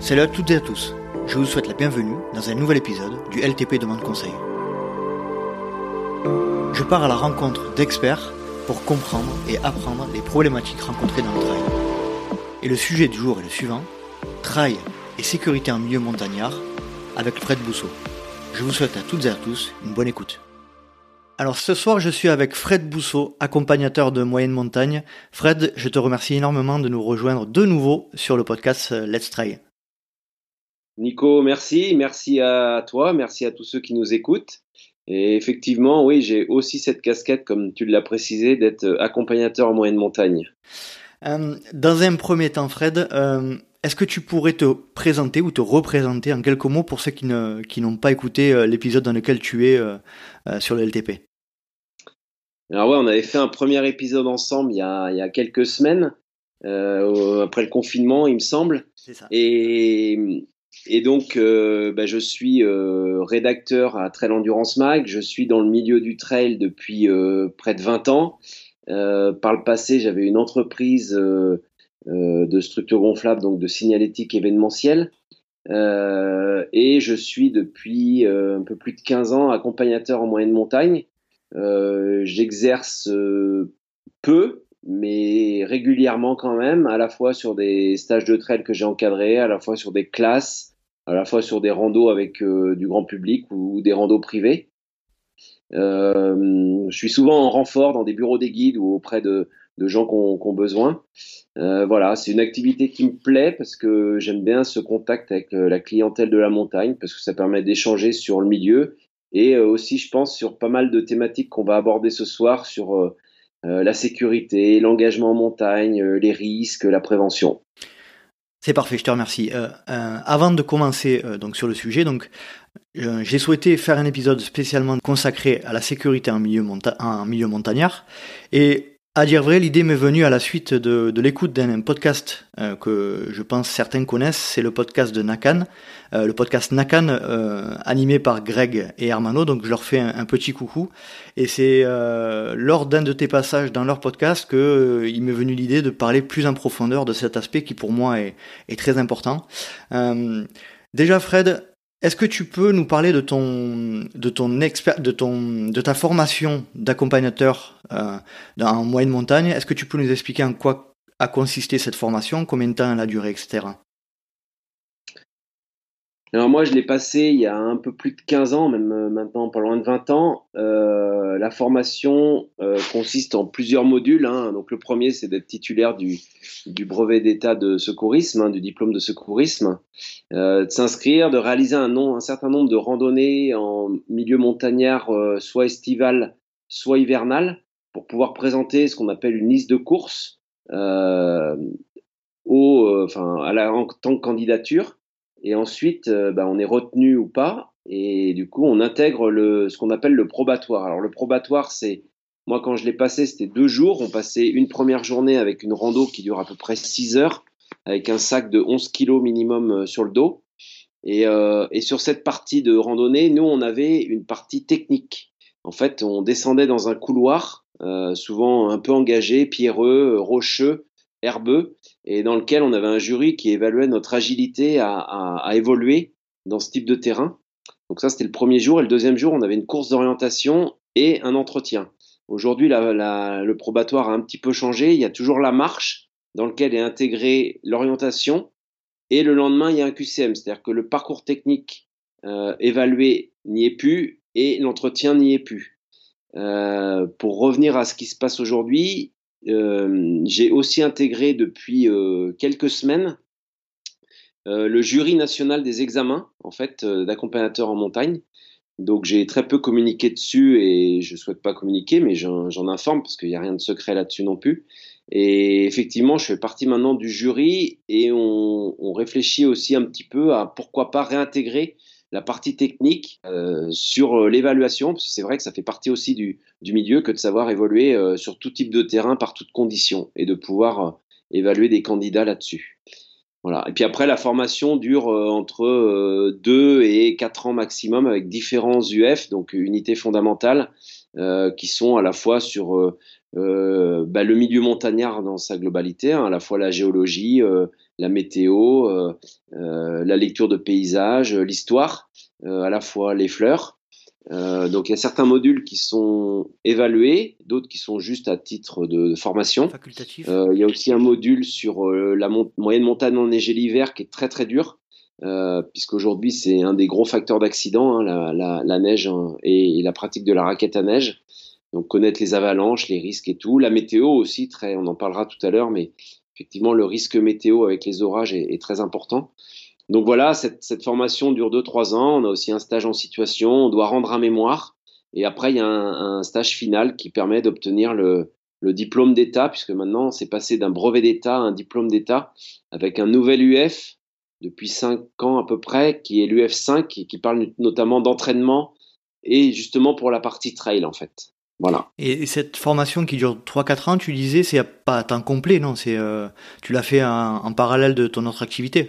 Salut à toutes et à tous, je vous souhaite la bienvenue dans un nouvel épisode du LTP Demande Conseil. Je pars à la rencontre d'experts pour comprendre et apprendre les problématiques rencontrées dans le trail. Et le sujet du jour est le suivant, trail et sécurité en milieu montagnard avec Fred Bousseau. Je vous souhaite à toutes et à tous une bonne écoute. Alors ce soir, je suis avec Fred Bousseau, accompagnateur de moyenne montagne. Fred, je te remercie énormément de nous rejoindre de nouveau sur le podcast euh, Let's Try. Nico, merci. Merci à toi. Merci à tous ceux qui nous écoutent. Et effectivement, oui, j'ai aussi cette casquette, comme tu l'as précisé, d'être accompagnateur en moyenne montagne. Euh, dans un premier temps, Fred, euh, est-ce que tu pourrais te présenter ou te représenter en quelques mots pour ceux qui, ne, qui n'ont pas écouté euh, l'épisode dans lequel tu es sur le LTP Alors ouais, on avait fait un premier épisode ensemble il y a, il y a quelques semaines, après le confinement, il me semble. C'est ça. Et, et donc, euh, bah, je suis euh, rédacteur à Trail Endurance Mag. Je suis dans le milieu du trail depuis euh, près de 20 ans. par le passé, j'avais une entreprise de structure gonflable, donc de signalétique événementielle. et je suis depuis un peu plus de 15 ans accompagnateur en moyenne montagne. J'exerce peu, mais régulièrement quand même, à la fois sur des stages de trail que j'ai encadrés, à la fois sur des classes, à la fois sur des randos avec euh, du grand public ou, des randos privés. Euh, je suis souvent en renfort dans des bureaux des guides ou auprès de, de gens qui ont, besoin. Euh, voilà, c'est une activité qui me plaît parce que j'aime bien ce contact avec la clientèle de la montagne parce que ça permet d'échanger sur le milieu et aussi, je pense, sur pas mal de thématiques qu'on va aborder ce soir sur la sécurité, l'engagement en montagne, les risques, la prévention. C'est parfait, je te remercie. Euh, euh, avant de commencer euh, donc sur le sujet, donc j'ai souhaité faire un épisode spécialement consacré à la sécurité en milieu, en milieu montagnard et à dire vrai, l'idée m'est venue à la suite de, de l'écoute d'un podcast euh, que je pense certains connaissent, c'est le podcast de Nakan, euh, le podcast Nakan euh, animé par Greg et Hermano, donc je leur fais un, petit coucou. Et c'est lors d'un de tes passages dans leur podcast que il m'est venu l'idée de parler plus en profondeur de cet aspect qui pour moi est, est très important. déjà Fred, est-ce que tu peux nous parler de ton, ta formation d'accompagnateur euh, en moyenne montagne? Est-ce que tu peux nous expliquer en quoi a consisté cette formation, combien de temps elle a duré, etc. Alors moi, je l'ai passé il y a un peu plus de 15 ans, même euh, maintenant pas loin de 20 ans. Euh, la formation consiste en plusieurs modules. Hein. Donc le premier, c'est d'être titulaire du, du brevet d'état de secourisme, hein, du diplôme de secourisme, de s'inscrire, de réaliser un, certain nombre de randonnées en milieu montagnard, soit estival, soit hivernal, pour pouvoir présenter ce qu'on appelle une liste de courses au, enfin, à la, en tant que candidature. Et ensuite, euh, bah, on est retenu ou pas. Et du coup, on intègre ce qu'on appelle le probatoire. Alors, le probatoire, c'est, moi, quand je l'ai passé, c'était deux jours. On passait une première journée avec une rando qui dure à peu près 6 heures, avec un sac de 11 kilos minimum euh, sur le dos. Et, euh, et sur cette partie de randonnée, nous, on avait une partie technique. En fait, on descendait dans un couloir, euh, souvent un peu engagé, pierreux, rocheux, herbeux, et dans lequel on avait un jury qui évaluait notre agilité à, à, évoluer dans ce type de terrain. Donc ça, c'était le premier jour. Et le deuxième jour, on avait une course d'orientation et un entretien. Aujourd'hui, le probatoire a un petit peu changé. Il y a toujours la marche dans lequel est intégrée l'orientation. Et le lendemain, il y a un QCM, c'est-à-dire que le parcours technique euh, évalué n'y est plus et l'entretien n'y est plus. Euh, pour revenir à ce qui se passe aujourd'hui, euh, j'ai aussi intégré depuis quelques semaines le jury national des examens, en fait, d'accompagnateurs en montagne. Donc j'ai très peu communiqué dessus et je souhaite pas communiquer, mais j'en informe parce qu'il n'y a rien de secret là-dessus non plus. Et effectivement, je fais partie maintenant du jury et on, réfléchit aussi un petit peu à pourquoi pas réintégrer la partie technique euh, sur euh, l'évaluation, parce que c'est vrai que ça fait partie aussi du, du milieu que de savoir évoluer euh, sur tout type de terrain par toutes conditions et de pouvoir évaluer des candidats là-dessus. Voilà. Et puis après, la formation dure entre 2 et 4 ans maximum avec différents UF, donc unités fondamentales, qui sont à la fois sur bah, le milieu montagnard dans sa globalité, hein, à la fois la géologie, la météo, la lecture de paysages, l'histoire, à la fois les fleurs. Euh, donc il y a certains modules qui sont évalués, d'autres qui sont juste à titre de, formation. Euh, il y a aussi un module sur euh, la moyenne montagne enneigée l'hiver qui est très très dur, puisqu'aujourd'hui c'est un des gros facteurs d'accident, hein, la, la, la, neige hein, et, la pratique de la raquette à neige. Donc connaître les avalanches, les risques et tout. La météo aussi, très, on en parlera tout à l'heure, mais effectivement le risque météo avec les orages est, est très important. Donc voilà, cette, formation dure 2-3 ans. On a aussi un stage en situation. On doit rendre un mémoire. Et après, il y a un, stage final qui permet d'obtenir le, diplôme d'État, puisque maintenant, c'est passé d'un brevet d'État à un diplôme d'État avec un nouvel UF depuis 5 ans à peu près, qui est l'UF 5, et qui parle notamment d'entraînement et justement pour la partie trail, en fait. Voilà. Et cette formation qui dure 3-4 ans, tu disais, c'est pas temps complet, non? C'est euh, Tu l'as fait en parallèle de ton autre activité?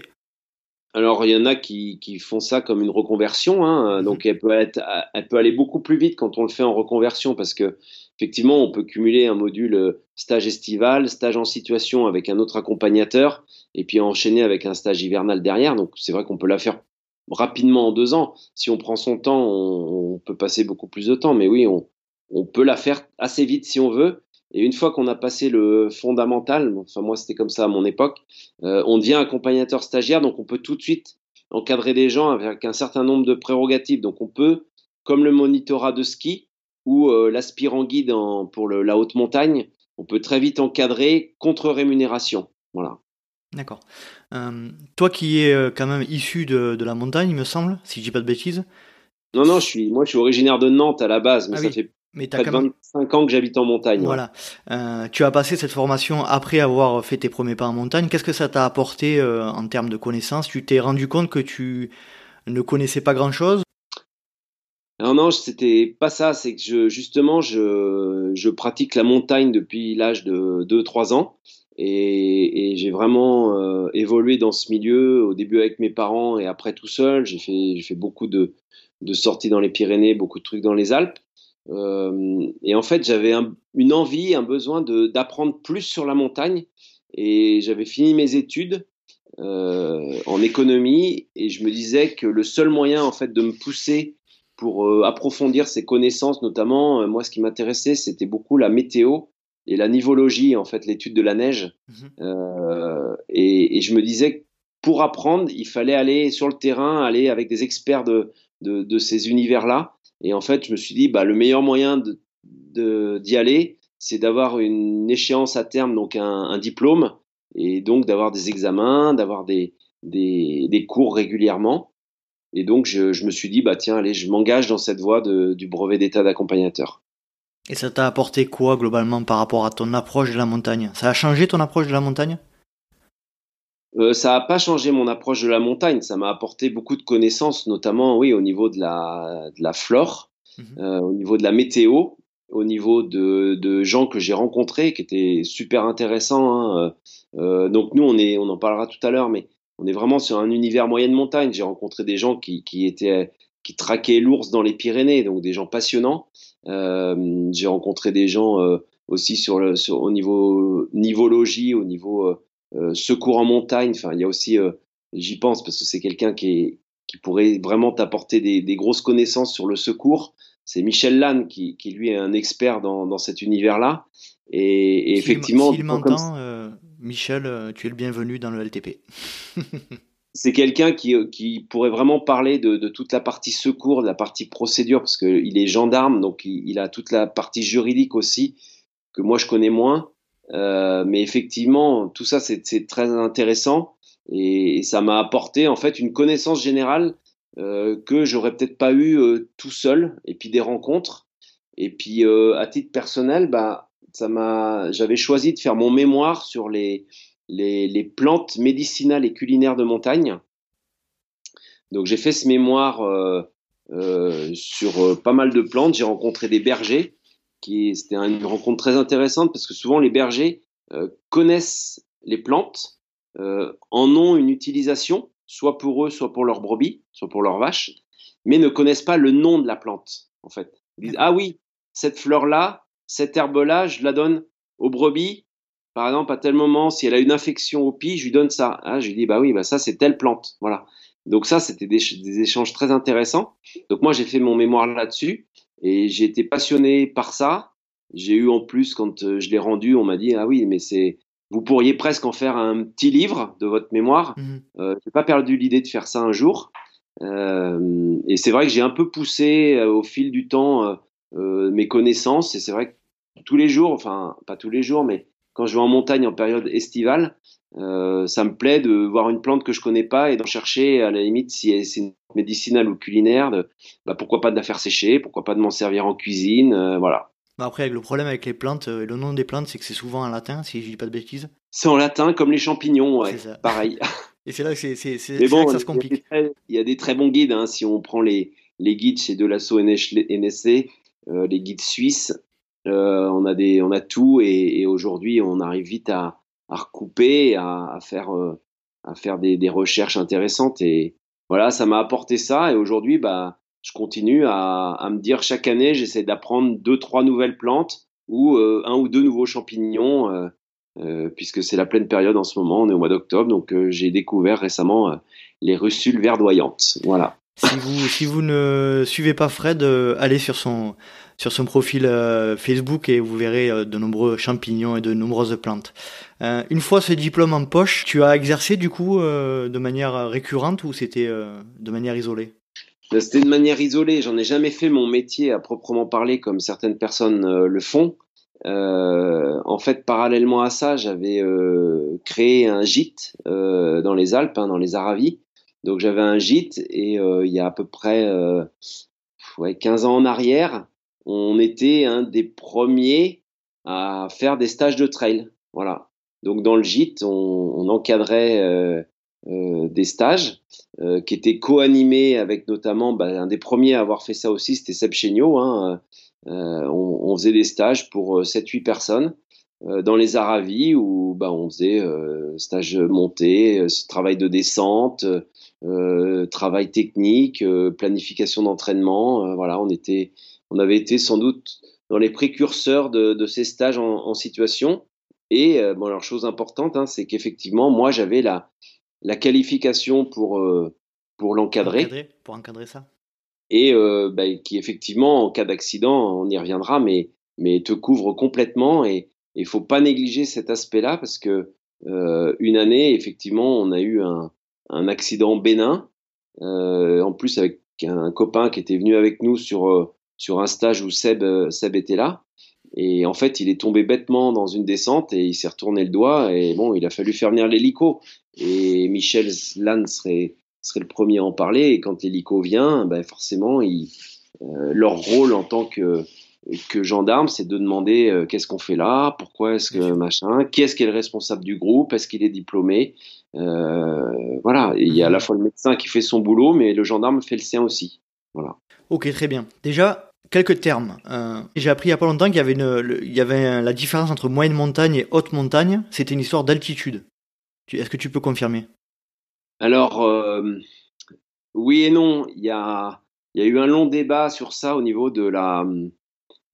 Alors, il y en a qui, qui font ça comme une reconversion, hein, mhm. donc elle peut, être, elle peut aller beaucoup plus vite quand on le fait en reconversion parce que effectivement, on peut cumuler un module euh, stage estival, stage en situation avec un autre accompagnateur, et puis enchaîner avec un stage hivernal derrière. Donc, c'est vrai qu'on peut la faire rapidement en deux ans. Si on prend son temps, on, on peut passer beaucoup plus de temps, mais oui, on, on peut la faire assez vite si on veut. Et une fois qu'on a passé le fondamental, enfin moi c'était comme ça à mon époque, euh, on devient accompagnateur stagiaire, donc on peut tout de suite encadrer des gens avec un certain nombre de prérogatives. Donc on peut, comme le monitorat de ski ou euh, l'aspirant guide pour la haute montagne, on peut très vite encadrer contre rémunération. Voilà. D'accord. Euh, toi qui es quand même issu de, la montagne, il me semble, si je dis pas de bêtises. Non, non, je suis, moi je suis originaire de Nantes à la base, mais ah ça fait mais as quand même... 25 ans que j'habite en montagne. Voilà. Euh, tu as passé cette formation après avoir fait tes premiers pas en montagne. Qu'est-ce que ça t'a apporté euh, en termes de connaissances? Tu t'es rendu compte que tu ne connaissais pas grand-chose? Non, non, c'était pas ça. C'est que je, justement, je, je pratique la montagne depuis l'âge de 2-3 ans. Et, et j'ai vraiment euh, évolué dans ce milieu, au début avec mes parents et après tout seul. J'ai fait, beaucoup de, de sorties dans les Pyrénées, beaucoup de trucs dans les Alpes. Euh, et en fait, j'avais une envie, un besoin d'apprendre plus sur la montagne. Et j'avais fini mes études euh, en économie et je me disais que le seul moyen en fait de me pousser pour euh, approfondir ces connaissances, notamment moi ce qui m'intéressait c'était beaucoup la météo et la nivologie en fait l'étude de la neige. Mmh. Et, et, je me disais que pour apprendre il fallait aller sur le terrain, aller avec des experts de, de, de ces univers là et en fait, je me suis dit, bah, le meilleur moyen d'y de, aller, c'est d'avoir une échéance à terme, donc un, diplôme, et donc d'avoir des examens, d'avoir des, des, cours régulièrement. Et donc, je, me suis dit, bah, tiens, allez, je m'engage dans cette voie du brevet d'état d'accompagnateur. Et ça t'a apporté quoi globalement par rapport à ton approche de la montagne? Ça a changé ton approche de la montagne? Euh, ça n'a pas changé mon approche de la montagne. Ça m'a apporté beaucoup de connaissances, notamment oui au niveau de la, de la flore, mhm. euh, au niveau de la météo, au niveau de, de gens que j'ai rencontrés, qui étaient super intéressants. Hein. Euh, donc nous, on est, on en parlera tout à l'heure, mais on est vraiment sur un univers moyenne montagne. J'ai rencontré des gens qui, qui étaient qui traquaient l'ours dans les Pyrénées, donc des gens passionnants. Euh, j'ai rencontré des gens euh, aussi sur le, sur, au niveau nivologie, au niveau euh, secours en montagne. Enfin, il y a aussi, euh, j'y pense parce que c'est quelqu'un qui, qui pourrait vraiment t'apporter des, des, grosses connaissances sur le secours. C'est Michel Lannes qui, qui, lui est un expert dans, dans cet univers-là. Et, et effectivement, s'il m'entend, euh, Michel, tu es le bienvenu dans le LTP. c'est quelqu'un qui, qui, pourrait vraiment parler de, de, toute la partie secours, de la partie procédure, parce qu'il est gendarme, donc il, il, a toute la partie juridique aussi, que moi je connais moins. Euh, mais effectivement, tout ça, c'est très intéressant et, ça m'a apporté en fait une connaissance générale euh, que j'aurais peut-être pas eu euh, tout seul. Et puis des rencontres. Et puis euh, à titre personnel, bah, ça m'a, j'avais choisi de faire mon mémoire sur les, les, les plantes médicinales et culinaires de montagne. Donc j'ai fait ce mémoire sur pas mal de plantes. J'ai rencontré des bergers c'était une rencontre très intéressante parce que souvent les bergers euh, connaissent les plantes, euh, en ont une utilisation, soit pour eux, soit pour leurs brebis, soit pour leurs vaches, mais ne connaissent pas le nom de la plante, en fait. Ils disent, ah oui, cette fleur-là, cette herbe-là, je la donne aux brebis. Par exemple, à tel moment, si elle a une infection au pied, je lui donne ça. Hein, je lui dis, bah oui, bah ça, c'est telle plante. Voilà. Donc ça, c'était des, des, échanges très intéressants. Donc moi, j'ai fait mon mémoire là-dessus et j'ai été passionné par ça. J'ai eu en plus, quand euh, je l'ai rendu, on m'a dit, ah oui, mais c'est, vous pourriez presque en faire un petit livre de votre mémoire. Mmh. Euh, j'ai pas perdu l'idée de faire ça un jour. Euh, et c'est vrai que j'ai un peu poussé euh, au fil du temps mes connaissances. Et c'est vrai que tous les jours, enfin pas tous les jours, mais quand je vais en montagne en période estivale, euh, ça me plaît de voir une plante que je connais pas et d'en chercher à la limite si c'est médicinale ou culinaire. De, bah, pourquoi pas de la faire sécher, pourquoi pas de m'en servir en cuisine, euh, voilà. Bah après, le problème avec les plantes, le nom des plantes, c'est que c'est souvent en latin, si je dis pas de bêtises. C'est en latin, comme les champignons, ouais, pareil. Et c'est là que, bon, que ça se complique. Il y a des très, bons guides. Hein, si on prend les, les guides chez Delasso NSC, euh, les guides suisses, euh, on, a des, on a tout. Et, et aujourd'hui, on arrive vite à, à recouper, à, faire, euh, à faire des, des, recherches intéressantes. Et voilà, ça m'a apporté ça. Et aujourd'hui, bah, je continue à, me dire chaque année, j'essaie d'apprendre deux, trois nouvelles plantes ou euh, un ou deux nouveaux champignons euh, euh, puisque c'est la pleine période en ce moment, on est au mois d'octobre, donc euh, j'ai découvert récemment euh, les russules verdoyantes. Voilà. Si vous, si vous ne suivez pas Fred, allez sur son, sur son profil Facebook et vous verrez de nombreux champignons et de nombreuses plantes. une fois ce diplôme en poche, tu as exercé du coup de manière récurrente ou c'était de manière isolée? C'était de manière isolée. J'en ai jamais fait mon métier à proprement parler comme certaines personnes le font. Euh, en fait, parallèlement à ça, j'avais euh, créé un gîte euh, dans les Alpes, hein, dans les Aravis. Donc j'avais un gîte et euh, il y a à peu près ouais, 15 ans en arrière, on était un des premiers à faire des stages de trail. Voilà. Donc dans le gîte, on, on encadrait des stages qui étaient co-animés avec notamment bah, un des premiers à avoir fait ça aussi, c'était Seb Chéniaud, hein, euh, on, on, faisait des stages pour 7-8 euh, personnes euh, dans les Aravis où bah, on faisait stage monté, travail de descente, travail technique, planification d'entraînement. voilà, on était, on avait été sans doute dans les précurseurs de, de ces stages en, en situation. Et bon, alors chose importante, hein, c'est qu'effectivement, moi, j'avais la, la qualification pour pour l'encadrer. Pour encadrer ça et euh, bah, qui effectivement, en cas d'accident, on y reviendra, mais, mais te couvre complètement et il faut pas négliger cet aspect-là parce que euh, une année, effectivement, on a eu un, un accident bénin, euh, en plus avec un copain qui était venu avec nous sur, euh, sur un stage où Seb, euh, Seb était là. Et en fait, il est tombé bêtement dans une descente et il s'est retourné le doigt. Et bon, il a fallu faire venir l'hélico. Et Michel Slan serait, serait le premier à en parler. Et quand l'hélico vient, ben forcément, ils, euh, leur rôle en tant que, que gendarme, c'est de demander euh, qu'est-ce qu'on fait là, pourquoi est-ce que machin, qui est-ce qui est le responsable du groupe, est-ce qu'il est diplômé? Euh, voilà, il y a à la mhm. fois le médecin qui fait son boulot, mais le gendarme fait le sien aussi. Voilà. Ok, très bien. Déjà, quelques termes. Euh, J'ai appris il n'y a pas longtemps qu'il y avait, une, il y avait la différence entre moyenne montagne et haute montagne. C'était une histoire d'altitude. Est-ce que tu peux confirmer? Alors, euh, oui et non. Il y a, il y a eu un long débat sur ça au niveau de la,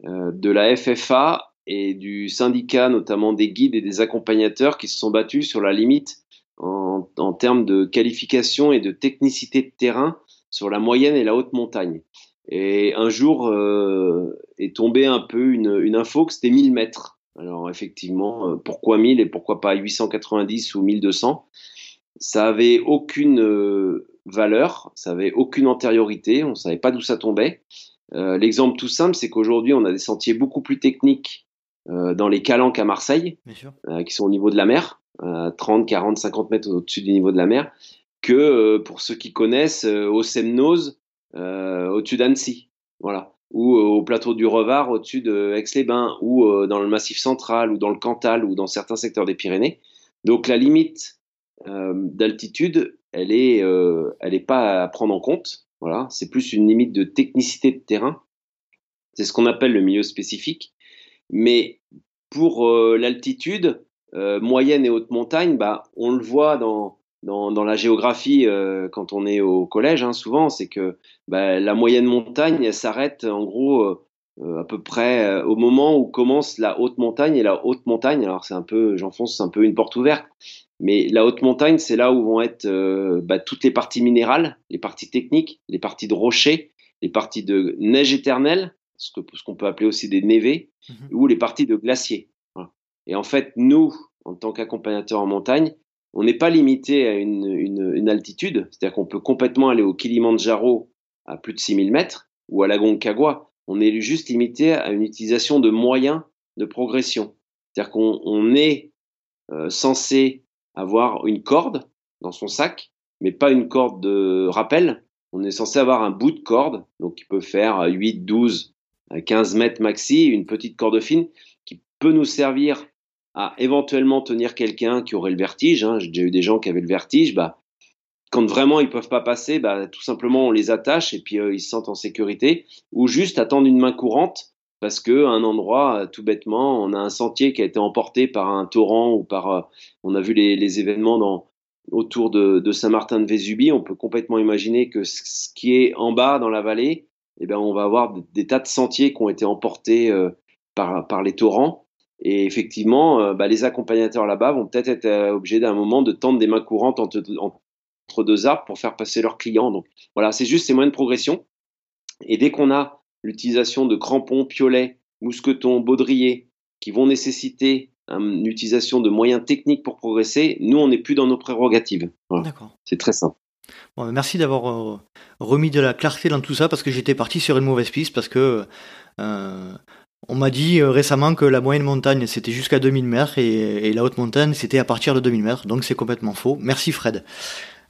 euh, de la FFA et du syndicat, notamment des guides et des accompagnateurs qui se sont battus sur la limite en, en termes de qualification et de technicité de terrain sur la moyenne et la haute montagne. Et un jour euh, est tombé un peu une, une info que c'était 1000 mètres. Alors effectivement, euh, pourquoi 1000 et pourquoi pas 890 ou 1200 ça avait aucune euh, valeur, ça avait aucune antériorité, on savait pas d'où ça tombait. Euh, L'exemple tout simple, c'est qu'aujourd'hui, on a des sentiers beaucoup plus techniques euh, dans les calanques à Marseille, euh, qui sont au niveau de la mer, 30, 40, 50 mètres au-dessus du niveau de la mer, que euh, pour ceux qui connaissent, au Semnose, au-dessus d'Annecy, voilà, ou au plateau du Revard, au-dessus de Aix-les-Bains, ou dans le Massif central, ou dans le Cantal, ou dans certains secteurs des Pyrénées. Donc la limite euh, d'altitude, elle est, euh, elle est pas à prendre en compte. Voilà, c'est plus une limite de technicité de terrain. C'est ce qu'on appelle le milieu spécifique. Mais pour euh, l'altitude, moyenne et haute montagne, bah, on le voit dans, dans, dans la géographie quand on est au collège, hein, souvent, c'est que bah, la moyenne montagne, elle s'arrête en gros à peu près au moment où commence la haute montagne et la haute montagne. Alors c'est un peu, j'enfonce un peu une porte ouverte, mais la haute montagne, c'est là où vont être bah, toutes les parties minérales, les parties techniques, les parties de rochers, les parties de neige éternelle, ce qu'on ce qu'on peut appeler aussi des névés, mmh ou les parties de glaciers. Et en fait, nous, en tant qu'accompagnateurs en montagne, on n'est pas limité à une, altitude, c'est-à-dire qu'on peut complètement aller au Kilimandjaro à plus de 6000 mètres ou à la Concagua. On est juste limité à une utilisation de moyens de progression. C'est-à-dire qu'on on est euh, censé avoir une corde dans son sac, mais pas une corde de rappel. On est censé avoir un bout de corde, donc qui peut faire 8, 12, 15 mètres maxi, une petite corde fine, qui peut nous servir à éventuellement tenir quelqu'un qui aurait le vertige. Hein. J'ai déjà eu des gens qui avaient le vertige. Bah, quand vraiment ils peuvent pas passer, bah, tout simplement on les attache et puis euh, ils se sentent en sécurité. Ou juste attendre une main courante parce que un endroit, euh, tout bêtement, on a un sentier qui a été emporté par un torrent ou par, euh, on a vu les, événements dans, autour de, de Saint-Martin-de-Vésubie. On peut complètement imaginer que ce qui est en bas dans la vallée, eh ben, on va avoir des, tas de sentiers qui ont été emportés par, par les torrents et effectivement, euh, bah, les accompagnateurs là-bas vont peut-être être, euh, obligés d'un moment de tendre des mains courantes entre, entre, deux arbres pour faire passer leurs clients. Donc voilà, c'est juste ces moyens de progression. Et dès qu'on a l'utilisation de crampons, piolets, mousquetons, baudriers, qui vont nécessiter une utilisation de moyens techniques pour progresser, nous, on n'est plus dans nos prérogatives. D'accord. C'est très simple. Bon, merci d'avoir euh, remis de la clarté dans tout ça parce que j'étais parti sur une mauvaise piste parce que euh, on m'a dit euh, récemment que la moyenne montagne c'était jusqu'à 2000 mètres et, la haute montagne c'était à partir de 2000 mètres, donc c'est complètement faux. Merci Fred.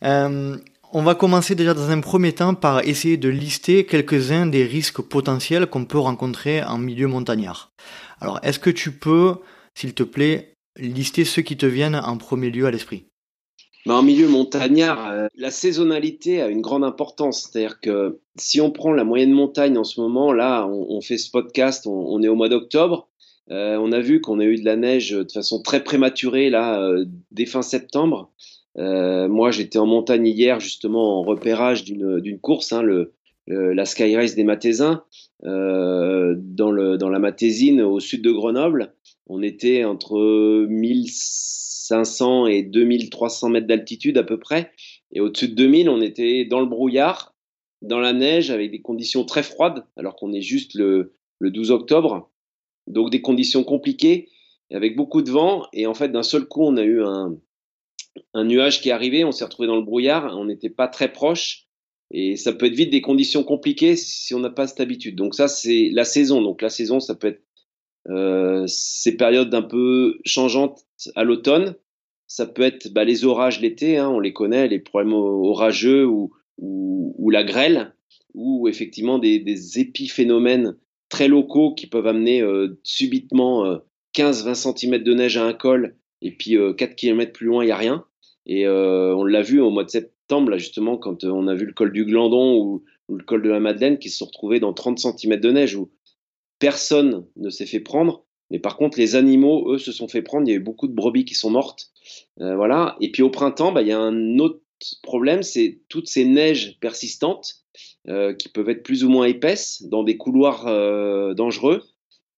Euh, on va commencer déjà dans un premier temps par essayer de lister quelques-uns des risques potentiels qu'on peut rencontrer en milieu montagnard. Alors est-ce que tu peux, s'il te plaît, lister ceux qui te viennent en premier lieu à l'esprit? Mais en milieu montagnard, euh, la saisonnalité a une grande importance. C'est-à-dire que si on prend la moyenne montagne en ce moment, là, on, fait ce podcast, on, est au mois d'octobre. Euh, on a vu qu'on a eu de la neige de façon très prématurée là, euh, dès fin septembre. moi, j'étais en montagne hier justement en repérage d'une course, hein, le, la Sky Race des Mathésins, dans, le, dans la Matésine au sud de Grenoble. On était entre 1000 500 et 2300 mètres d'altitude à peu près. Et au-dessus de 2000, on était dans le brouillard, dans la neige, avec des conditions très froides, alors qu'on est juste le, 12 octobre. Donc des conditions compliquées, avec beaucoup de vent. Et en fait, d'un seul coup, on a eu un, nuage qui est arrivé, on s'est retrouvé dans le brouillard, on n'était pas très proche. Et ça peut être vite des conditions compliquées si on n'a pas cette habitude. Donc ça, c'est la saison. Donc la saison, ça peut être euh, ces périodes un peu changeantes à l'automne. Ça peut être bah, les orages l'été, hein, on les connaît, les problèmes orageux ou, la grêle, ou effectivement des, des, épiphénomènes très locaux qui peuvent amener euh, subitement 15-20 euh, cm de neige à un col, et puis 4 km plus loin, il n'y a rien. Et on l'a vu au mois de septembre, là, justement, quand on a vu le col du Glandon ou, le col de la Madeleine qui se sont retrouvés dans 30 cm de neige, personne ne s'est fait prendre. Mais par contre, les animaux, eux, se sont fait prendre. Il y a eu beaucoup de brebis qui sont mortes. Euh, voilà. Et puis au printemps, bah, il y a un autre problème, c'est toutes ces neiges persistantes euh, qui peuvent être plus ou moins épaisses dans des couloirs euh, dangereux,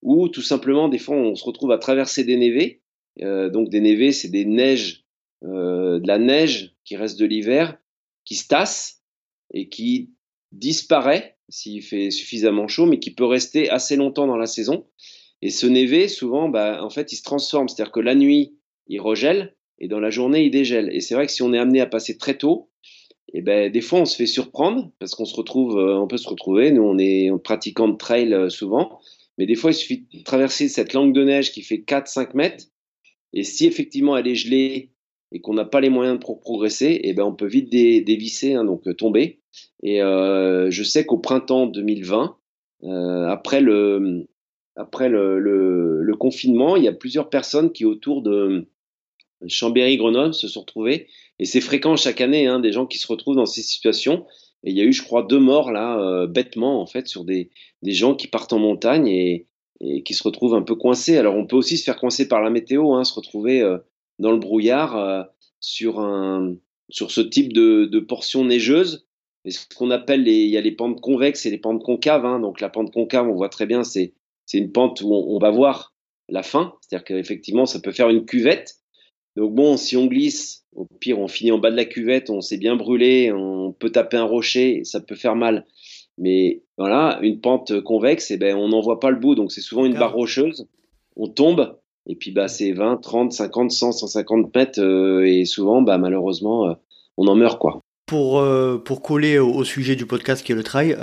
ou tout simplement, des fois, on se retrouve à traverser des névés. donc des névés, c'est des neiges, de la neige qui reste de l'hiver, qui se tasse et qui disparaît s'il fait suffisamment chaud, mais qui peut rester assez longtemps dans la saison. Et ce névé, souvent, bah, en fait, il se transforme. C'est-à-dire que la nuit, il regèle, et dans la journée, il dégèle. Et c'est vrai que si on est amené à passer très tôt, et eh ben, des fois, on se fait surprendre, parce qu'on se retrouve, euh, on peut se retrouver. Nous, on est pratiquant de trail euh, souvent. Mais des fois, il suffit de traverser cette langue de neige qui fait 4-5 mètres. Et si effectivement elle est gelée et qu'on n'a pas les moyens de progresser, et eh ben, on peut vite dévisser, hein, donc euh, tomber. Et euh, je sais qu'au printemps 2020, euh, après le après le, confinement, il y a plusieurs personnes qui autour de Chambéry-Grenoble se sont retrouvées. Et c'est fréquent chaque année, hein, des gens qui se retrouvent dans ces situations. Et il y a eu, je crois, deux morts là, euh, bêtement, en fait, sur des, des gens qui partent en montagne et, qui se retrouvent un peu coincés. Alors, on peut aussi se faire coincer par la météo, hein, se retrouver dans le brouillard sur, un, sur ce type de, de portion neigeuse Mais ce qu'on appelle les, il y a les pentes convexes et les pentes concaves. Hein. Donc la pente concave, on voit très bien, c'est c'est une pente où on, va voir la fin, c'est-à-dire qu'effectivement, ça peut faire une cuvette. Donc bon, si on glisse, au pire, on finit en bas de la cuvette, on s'est bien brûlé, on peut taper un rocher, ça peut faire mal. Mais voilà, une pente convexe, et eh ben, on n'en voit pas le bout, donc c'est souvent une barre rocheuse. On tombe, et puis bah, c'est 20, 30, 50, 100, 150 mètres, euh, et souvent, bah, malheureusement, euh, on en meurt. quoi. Pour, euh, pour coller au, sujet du podcast qui est le trail,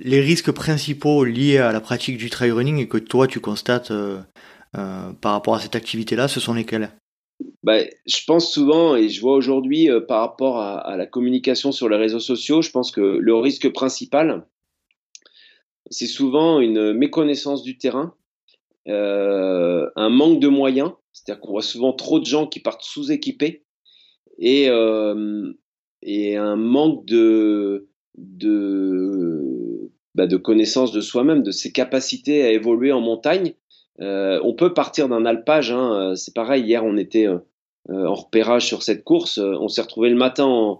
les risques principaux liés à la pratique du trail running et que toi tu constates par rapport à cette activité-là, ce sont lesquels? Bah, je pense souvent, et je vois aujourd'hui par rapport à, la communication sur les réseaux sociaux, je pense que le risque principal, c'est souvent une méconnaissance du terrain euh, un manque de moyens, c'est-à-dire qu'on voit souvent trop de gens qui partent sous-équipés et, euh, et un manque de, de, bah, de connaissance de soi-même, de ses capacités à évoluer en montagne. Euh, on peut partir d'un alpage, hein, c'est pareil, hier on était en repérage sur cette course, on s'est retrouvé le matin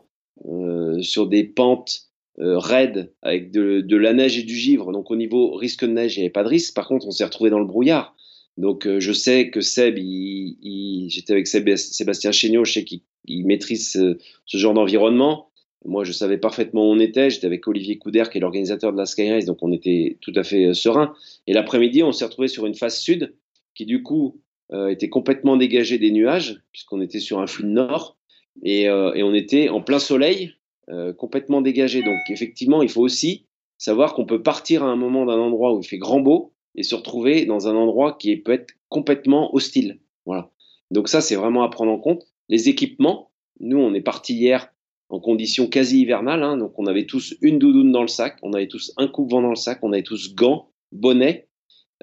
sur des pentes euh, raide avec de, la neige et du givre. Donc au niveau risque de neige, il n'y avait pas de risque. Par contre, on s'est retrouvé dans le brouillard. Donc euh, je sais que Seb, j'étais avec Sébastien Chéniaud, je sais qu'il maîtrise ce, genre d'environnement. Moi, je savais parfaitement où on était. J'étais avec Olivier Couder, qui est l'organisateur de la Sky Race, donc on était tout à fait euh, serein. Et l'après-midi, on s'est retrouvé sur une face sud qui, du coup, était complètement dégagée des nuages, puisqu'on était sur un flux nord. Et, et, on était en plein soleil, euh, complètement dégagé. Donc effectivement, il faut aussi savoir qu'on peut partir à un moment d'un endroit où il fait grand beau et se retrouver dans un endroit qui peut être complètement hostile. Voilà. Donc ça, c'est vraiment à prendre en compte. Les équipements, nous, on est parti hier en conditions quasi hivernales, hein, donc on avait tous une doudoune dans le sac, on avait tous un coupe-vent dans le sac, on avait tous gants, bonnets,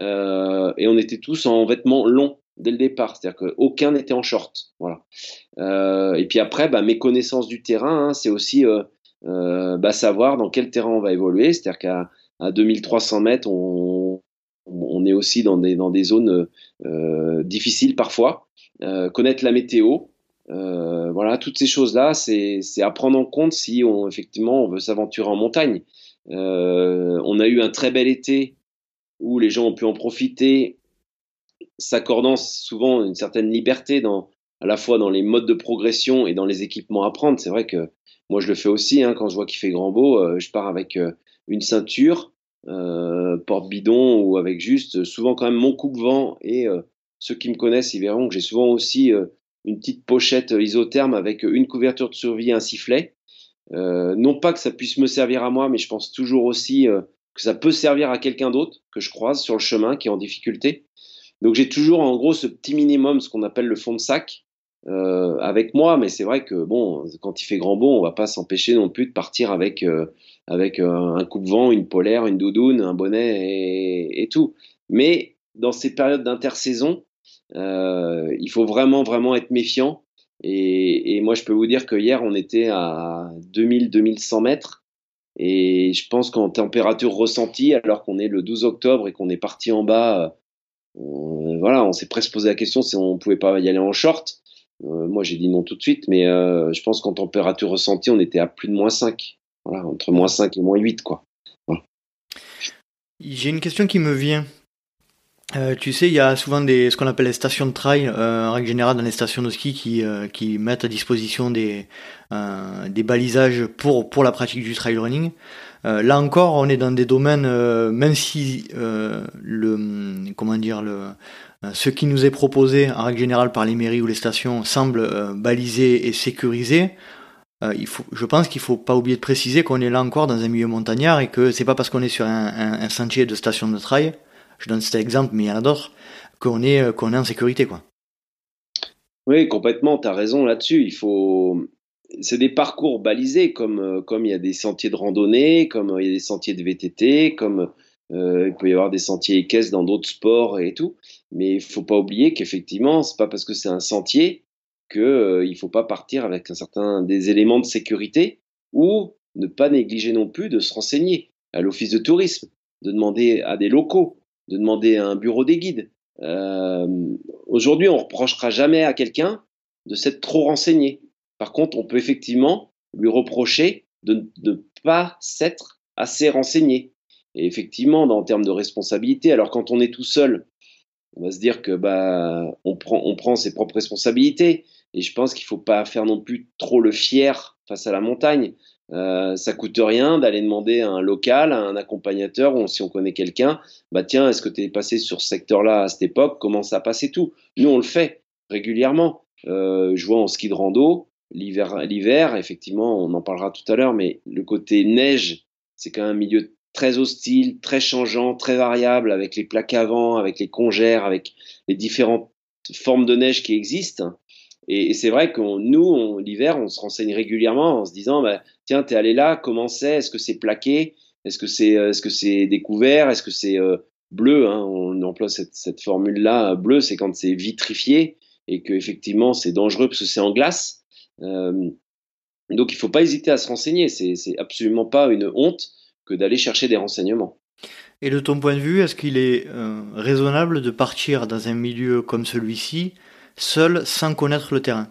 euh, et on était tous en vêtements longs dès le départ, c'est-à-dire qu'aucun n'était en short. Voilà. Euh, et puis après, bah, mes connaissances du terrain, hein, c'est aussi euh, euh, bah, savoir dans quel terrain on va évoluer, c'est-à-dire qu'à à 2300 mètres, on, on, est aussi dans des, dans des zones difficiles parfois. connaître la météo, voilà, toutes ces choses-là, c'est à prendre en compte si on, effectivement on veut s'aventurer en montagne. on a eu un très bel été où les gens ont pu en profiter s'accordant souvent une certaine liberté dans, à la fois dans les modes de progression et dans les équipements à prendre. C'est vrai que moi je le fais aussi hein, quand je vois qu'il fait grand beau, euh, je pars avec euh, une ceinture, euh, porte bidon ou avec juste souvent quand même mon coupe-vent et ceux qui me connaissent ils verront que j'ai souvent aussi une petite pochette isotherme avec une couverture de survie et un sifflet. non pas que ça puisse me servir à moi, mais je pense toujours aussi que ça peut servir à quelqu'un d'autre que je croise sur le chemin qui est en difficulté. Donc j'ai toujours en gros ce petit minimum, ce qu'on appelle le fond de sac, euh, avec moi. Mais c'est vrai que bon, quand il fait grand beau, on va pas s'empêcher non plus de partir avec euh, avec euh, un coupe-vent, une polaire, une doudoune, un bonnet et, et tout. Mais dans ces périodes d'intersaison, euh, il faut vraiment vraiment être méfiant. Et, et, moi, je peux vous dire que hier, on était à 2000-2100 mètres. Et je pense qu'en température ressentie, alors qu'on est le 12 octobre et qu'on est parti en bas euh, voilà, on s'est presque posé la question si on pouvait pas y aller en short. Euh, moi, j'ai dit non tout de suite, mais euh, je pense qu'en température ressentie, on était à plus de moins 5. Voilà, entre moins 5 et moins 8, quoi. J'ai une question qui me vient. tu sais, il y a souvent des, ce qu'on appelle les stations de trail, en règle générale dans les stations de ski, qui, qui mettent à disposition des, des balisages pour, pour la pratique du trail running. Euh, là encore, on est dans des domaines, euh, même si euh, le, comment dire, le, ce qui nous est proposé en règle générale par les mairies ou les stations semble balisé et sécurisé. faut, je pense qu'il faut pas oublier de préciser qu'on est là encore dans un milieu montagnard et que c'est pas parce qu'on est sur un, sentier de station de trail, je donne cet exemple, mais il y en a d'autres, qu'on est, qu'on est en sécurité, quoi. Oui, complètement, tu as raison là-dessus. Il faut, c'est des parcours balisés, comme euh, comme il y a des sentiers de randonnée, comme euh, il y a des sentiers de VTT, comme euh, il peut y avoir des sentiers équestres dans d'autres sports et tout. Mais il faut pas oublier qu'effectivement, c'est pas parce que c'est un sentier que euh, il faut pas partir avec un certain des éléments de sécurité ou ne pas négliger non plus de se renseigner à l'office de tourisme, de demander à des locaux, de demander à un bureau des guides. Euh, Aujourd'hui, on reprochera jamais à quelqu'un de s'être trop renseigné. Par contre, on peut effectivement lui reprocher de, pas s'être assez renseignés. Et effectivement, en termes de responsabilité, alors quand on est tout seul, on va se dire que bah on prend, on prend ses propres responsabilités. Et je pense qu'il faut pas faire non plus trop le fier face à la montagne. Euh, ça coûte rien d'aller demander à un local, à un accompagnateur, ou si on connaît quelqu'un, bah tiens, est-ce que tu es passé sur ce secteur-là à cette époque? Comment ça a passé tout? Nous, on le fait régulièrement. Euh, je vois en ski de rando, l'hiver, l'hiver, effectivement, on en parlera tout à l'heure, mais le côté neige, c'est quand même un milieu très hostile, très changeant, très variable, avec les plaques avant, avec les congères, avec les différentes formes de neige qui existent. Et, c'est vrai que nous, l'hiver, on se renseigne régulièrement en se disant, bah, tiens, t'es allé là, comment c'est? Est-ce que c'est plaqué? Est-ce que c'est est-ce que c'est découvert? Est-ce que c'est euh, bleu hein? On emploie cette, formule-là. Bleu, c'est quand c'est vitrifié et que effectivement c'est dangereux parce que c'est en glace. Euh, donc il faut pas hésiter à se renseigner. C'est absolument pas une honte que d'aller chercher des renseignements. Et de ton point de vue, est-ce qu'il est, euh, raisonnable de partir dans un milieu comme celui-ci seul sans connaître le terrain?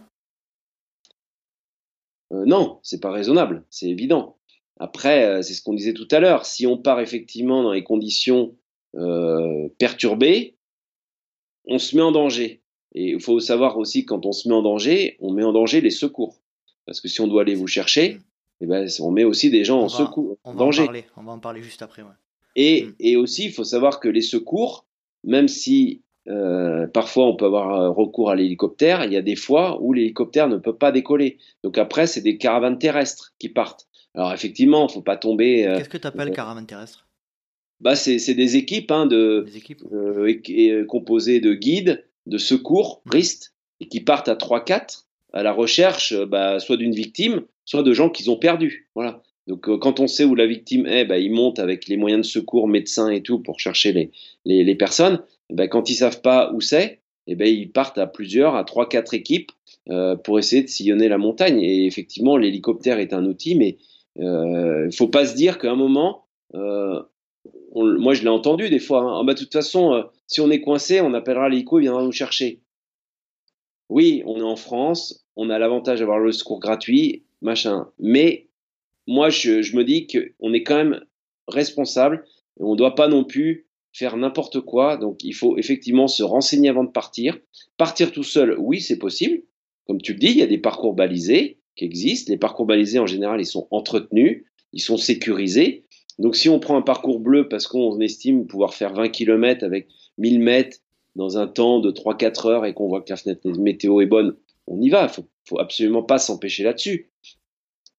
Euh, Non, c'est pas raisonnable, c'est évident. Après, euh, c'est ce qu'on disait tout à l'heure. Si on part effectivement dans les conditions euh, perturbées, on se met en danger. Et il faut savoir aussi quand on se met en danger, on met en danger les secours. Parce que si on doit aller vous chercher. Eh ben, on met aussi des gens en secours, on va danger. En parler, on va en parler juste après. Et, mm. et, aussi, il faut savoir que les secours, même si euh, parfois, on peut avoir euh, recours à l'hélicoptère. Il y a des fois où l'hélicoptère ne peut pas décoller. Donc après, c'est des caravanes terrestres qui partent. Alors effectivement, il ne faut pas tomber. Euh, Qu'est-ce que tu appelles caravane terrestre? Bah, c'est des équipes, hein, de, composées de guides, de secours, ristes, et qui partent à 3-4 à la recherche bah, soit d'une victime, soit de gens qu'ils ont perdus. Voilà. Donc quand on sait où la victime est, bah, ils montent avec les moyens de secours, médecins et tout pour chercher les, les, personnes. Eh ben, quand ils savent pas où c'est, eh ben, ils partent à plusieurs, à trois, quatre équipes euh, pour essayer de sillonner la montagne. Et effectivement, l'hélicoptère est un outil, mais il euh, faut pas se dire qu'à un moment, euh, moi je l'ai entendu des fois, hein, ah, bah, de toute façon, euh, si on est coincé, on appellera l'hélico, il viendra nous chercher. Oui, on est en France, on a l'avantage d'avoir le secours gratuit, machin. Mais moi, je, me dis qu'on est quand même responsable et on ne doit pas non plus faire n'importe quoi. Donc il faut effectivement se renseigner avant de partir. Partir tout seul, oui, c'est possible. Comme tu le dis, il y a des parcours balisés qui existent. Les parcours balisés, en général, ils sont entretenus, ils sont sécurisés. Donc si on prend un parcours bleu parce qu'on estime pouvoir faire 20 km avec 1000 mètres dans un temps de 3-4 heures et qu'on voit que la fenêtre météo est bonne, on y va. Il faut, faut absolument pas s'empêcher là-dessus.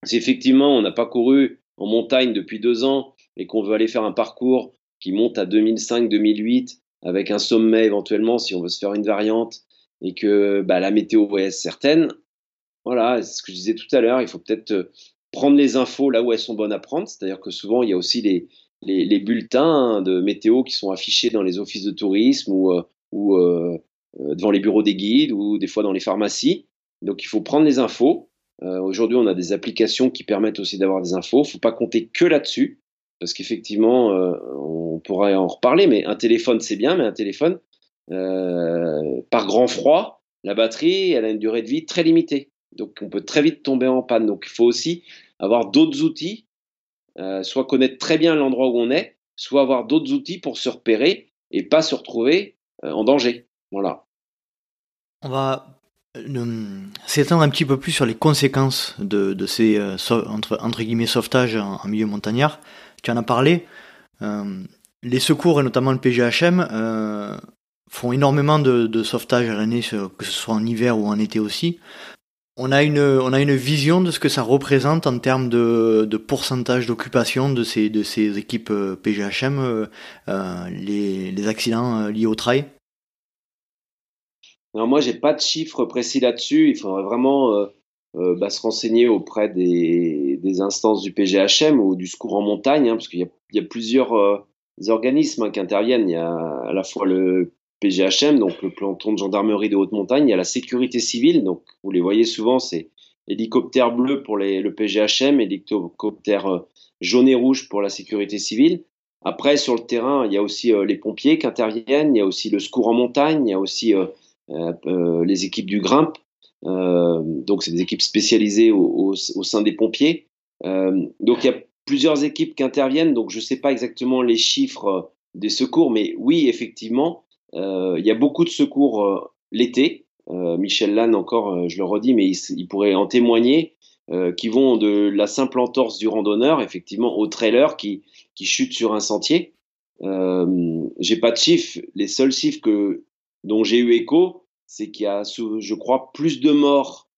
Si effectivement on n'a pas couru en montagne depuis deux ans et qu'on veut aller faire un parcours qui monte à 2005-2008 avec un sommet éventuellement si on veut se faire une variante et que bah, la météo est certaine. Voilà, c'est ce que je disais tout à l'heure, il faut peut-être euh, prendre les infos là où elles sont bonnes à prendre, c'est-à-dire que souvent il y a aussi les, bulletins de météo qui sont affichés dans les offices de tourisme ou, euh, ou euh, devant les bureaux des guides ou des fois dans les pharmacies. Donc il faut prendre les infos. Aujourd'hui, on a des applications qui permettent aussi d'avoir des infos. Il ne faut pas compter que là-dessus parce qu'effectivement, on pourrait en reparler, mais un téléphone c'est bien, mais un téléphone, euh, par grand froid, la batterie, elle a une durée de vie très limitée. Donc on peut très vite tomber en panne. Donc il faut aussi avoir d'autres outils, euh, soit connaître très bien l'endroit où on est, soit avoir d'autres outils pour se repérer et pas se retrouver euh, en danger. Voilà. On va s'étendre un petit peu plus sur les conséquences de, ces entre, entre, guillemets sauvetages en, milieu montagnard. Tu en as parlé les secours et notamment le PGHM euh, font énormément de, sauvetage à l'année, que ce soit en hiver ou en été aussi. On a une, on a une vision de ce que ça représente en termes de, pourcentage d'occupation de ces, de ces équipes euh, PGHM, euh, les, accidents liés au trail? Non, moi, j'ai pas de chiffres précis là-dessus. Il faudrait vraiment bah, se renseigner auprès des, instances du PGHM ou du secours en montagne, hein, parce qu'il y, y a, plusieurs organismes hein, qui interviennent. Il y a à la fois le PGHM, donc le planton de gendarmerie de haute montagne, il y a la sécurité civile, donc vous les voyez souvent, c'est hélicoptère bleu pour les, le PGHM, hélicoptère euh, jaune et rouge pour la sécurité civile. Après, sur le terrain, il y a aussi euh, les pompiers qui interviennent, il y a aussi le secours en montagne, il y a aussi euh, les équipes du grimpe. donc, c'est des équipes spécialisées au, au sein des pompiers. donc, il y a plusieurs équipes qui interviennent, donc je ne sais pas exactement les chiffres des secours, mais oui, effectivement, il y a beaucoup de secours l'été. Michel Lannes, encore, je le redis, mais il, pourrait en témoigner, qui vont de la simple entorse du randonneur, effectivement, au trailer qui, qui chute sur un sentier. Euh, j'ai pas de chiffres. Les seuls chiffres que, dont j'ai eu écho, c'est qu'il y a, je crois, plus de morts